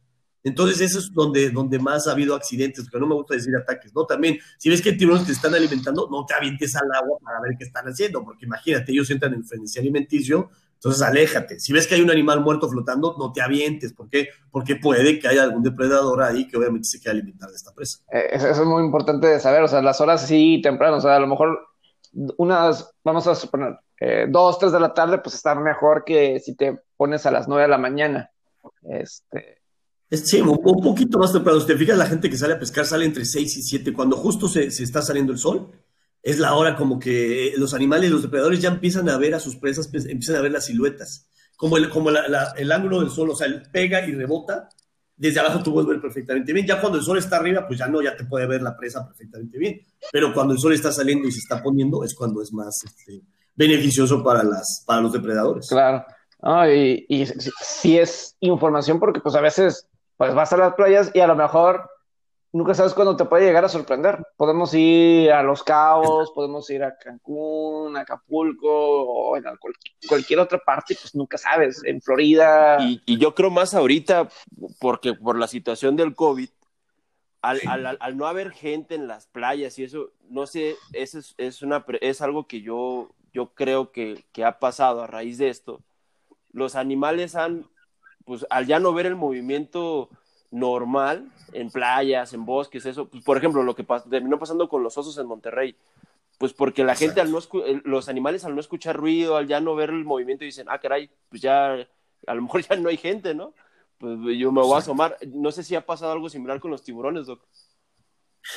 Entonces eso es donde, donde más ha habido accidentes, porque no me gusta decir ataques, ¿no? También, si ves que tiburones te están alimentando, no te avientes al agua para ver qué están haciendo, porque imagínate, ellos entran en frenesí alimenticio, entonces aléjate. Si ves que hay un animal muerto flotando, no te avientes, ¿por qué? Porque puede que haya algún depredador ahí que obviamente se quiera alimentar de esta presa. Eh, Eso, es muy importante de saber, o sea, las horas sí temprano, o sea, a lo mejor unas, vamos a suponer, eh, dos, tres de la tarde, pues está mejor que si te pones a las nueve de la mañana. Este, Es- Sí, un, poquito más temprano. Si te fijas, la gente que sale a pescar sale entre 6 y 7. Cuando justo se, se está saliendo el sol, es la hora como que los animales, los depredadores ya empiezan a ver a sus presas, pues, empiezan a ver las siluetas. Como el, como el ángulo del sol, o sea, él pega y rebota. Desde abajo tú puedes ver perfectamente bien. Ya cuando el sol está arriba, pues ya no, ya te puede ver la presa perfectamente bien. Pero cuando el sol está saliendo y se está poniendo, es cuando es más este, beneficioso para, las, para los depredadores. claro. Y, y sí, sí es información porque pues a veces pues vas a las playas y a lo mejor nunca sabes cuándo te puede llegar a sorprender. Podemos ir a Los Cabos, podemos ir a Cancún, a Acapulco o en cual- cualquier otra parte, pues nunca sabes. En Florida, Y, yo creo más ahorita, porque por la situación del COVID, al, no haber gente en las playas y eso, no sé, es, es algo que yo, yo creo que, que ha pasado a raíz de esto. Los animales han, pues al ya no ver el movimiento normal en playas, en bosques, eso, pues, por ejemplo, lo que pas- terminó pasando con los osos en Monterrey, pues porque la gente al no escu- los animales al no escuchar ruido, al ya no ver el movimiento dicen, ah, caray, pues ya a lo mejor ya no hay gente, ¿no? Pues yo me voy a asomar. No sé si ha pasado algo similar con los tiburones, Doc.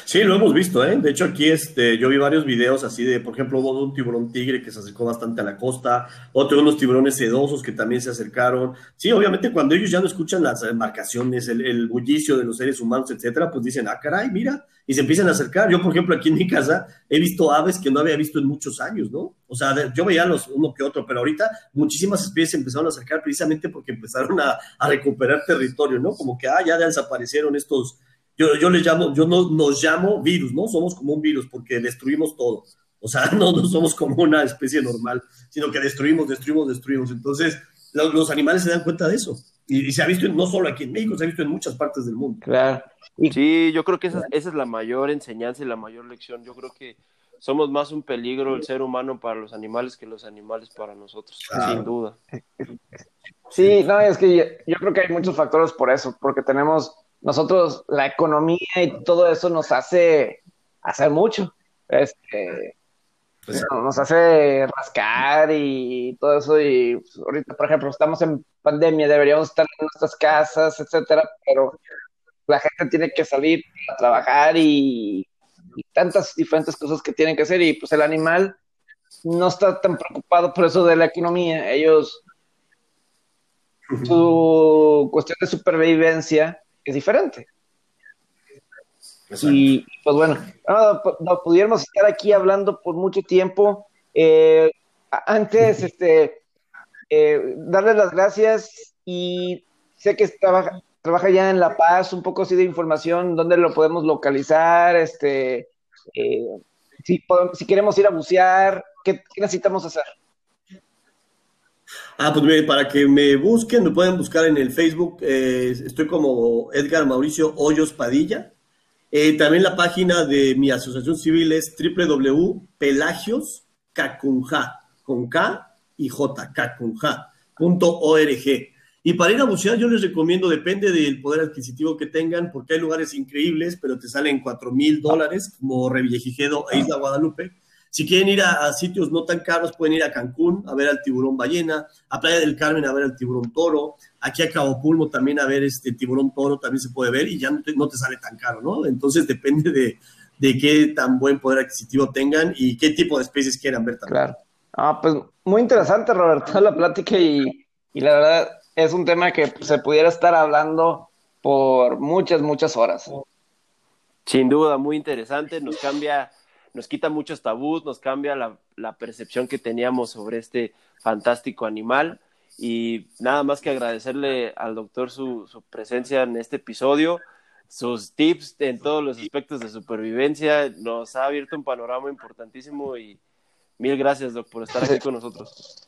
Sí, lo hemos visto, ¿eh? De hecho, aquí este, yo vi varios videos así de, por ejemplo, hubo un tiburón tigre que se acercó bastante a la costa, otro unos tiburones sedosos que también se acercaron. Sí, obviamente cuando ellos ya no escuchan las embarcaciones, el, bullicio de los seres humanos, etcétera, pues dicen, ah, caray, mira, y se empiezan a acercar. Yo, por ejemplo, aquí en mi casa he visto aves que no había visto en muchos años, ¿no? O sea, yo veía los uno que otro, pero ahorita muchísimas especies empezaron a acercar precisamente porque empezaron a recuperar territorio, ¿no? Como que, ah, ya desaparecieron estos yo, yo les llamo, yo no, nos llamo virus, ¿no? Somos como un virus porque destruimos todo. O sea, no, no somos como una especie normal, sino que destruimos, destruimos, destruimos. Entonces, los, los animales se dan cuenta de eso. Y, y, se ha visto no solo aquí en México, se ha visto en muchas partes del mundo. Claro. Sí, yo creo que esa, esa es la mayor enseñanza y la mayor lección. Yo creo que somos más un peligro el ser humano para los animales que los animales para nosotros, claro. sin duda. Sí, no, es que yo, yo, creo que hay muchos factores por eso, porque tenemos nosotros la economía y todo eso nos hace hacer mucho. Este, pues, nos hace rascar y todo eso. Y pues, ahorita, por ejemplo, estamos en pandemia, deberíamos estar en nuestras casas, etcétera, pero la gente tiene que salir a trabajar y, y tantas diferentes cosas que tienen que hacer. Y pues el animal no está tan preocupado por eso de la economía. Ellos, su cuestión de supervivencia es diferente. Exacto. Y pues bueno, no, no, pudiéramos estar aquí hablando por mucho tiempo. Eh, antes, este, eh, darles las gracias y sé que trabaja, trabaja ya en La Paz, un poco así de información, dónde lo podemos localizar, este, eh, si, podemos, si queremos ir a bucear, ¿qué, qué necesitamos hacer? Ah, pues mire, para que me busquen, me pueden buscar en el Facebook. Eh, estoy como Edgar Mauricio Hoyos Padilla. Eh, también la página de mi asociación civil es www.pelagioscacunja, con K y J, cacunja.org. Y para ir a bucear yo les recomiendo, depende del poder adquisitivo que tengan, porque hay lugares increíbles, pero te salen 4 mil dólares, como Revillagigedo e Isla Guadalupe si quieren ir a, a, sitios no tan caros, pueden ir a Cancún a ver al tiburón ballena, a Playa del Carmen a ver al tiburón toro, aquí a Cabo Pulmo también a ver este tiburón toro, también se puede ver y ya no te, no te sale tan caro, ¿no? Entonces depende de, de, qué tan buen poder adquisitivo tengan y qué tipo de especies quieran ver también. Claro. Ah, pues muy interesante, Roberto, la plática y, y la verdad es un tema que se pudiera estar hablando por muchas, muchas horas. Sin duda, muy interesante, nos cambia nos quita muchos tabús, nos cambia la, la, percepción que teníamos sobre este fantástico animal. Y nada más que agradecerle al doctor su, su presencia en este episodio, sus tips en todos los aspectos de supervivencia. Nos ha abierto un panorama importantísimo y mil gracias, Doc, por estar aquí con nosotros.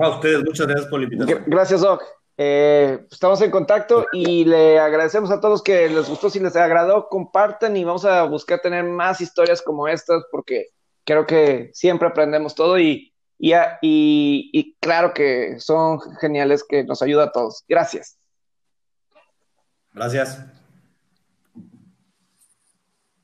A ustedes, muchas gracias por la invitación. Gracias, Doc. Eh, estamos en contacto y le agradecemos a todos que les gustó, si les agradó, compartan y vamos a buscar tener más historias como estas porque creo que siempre aprendemos todo y, y, y, y claro que son geniales que nos ayuda a todos. Gracias. Gracias.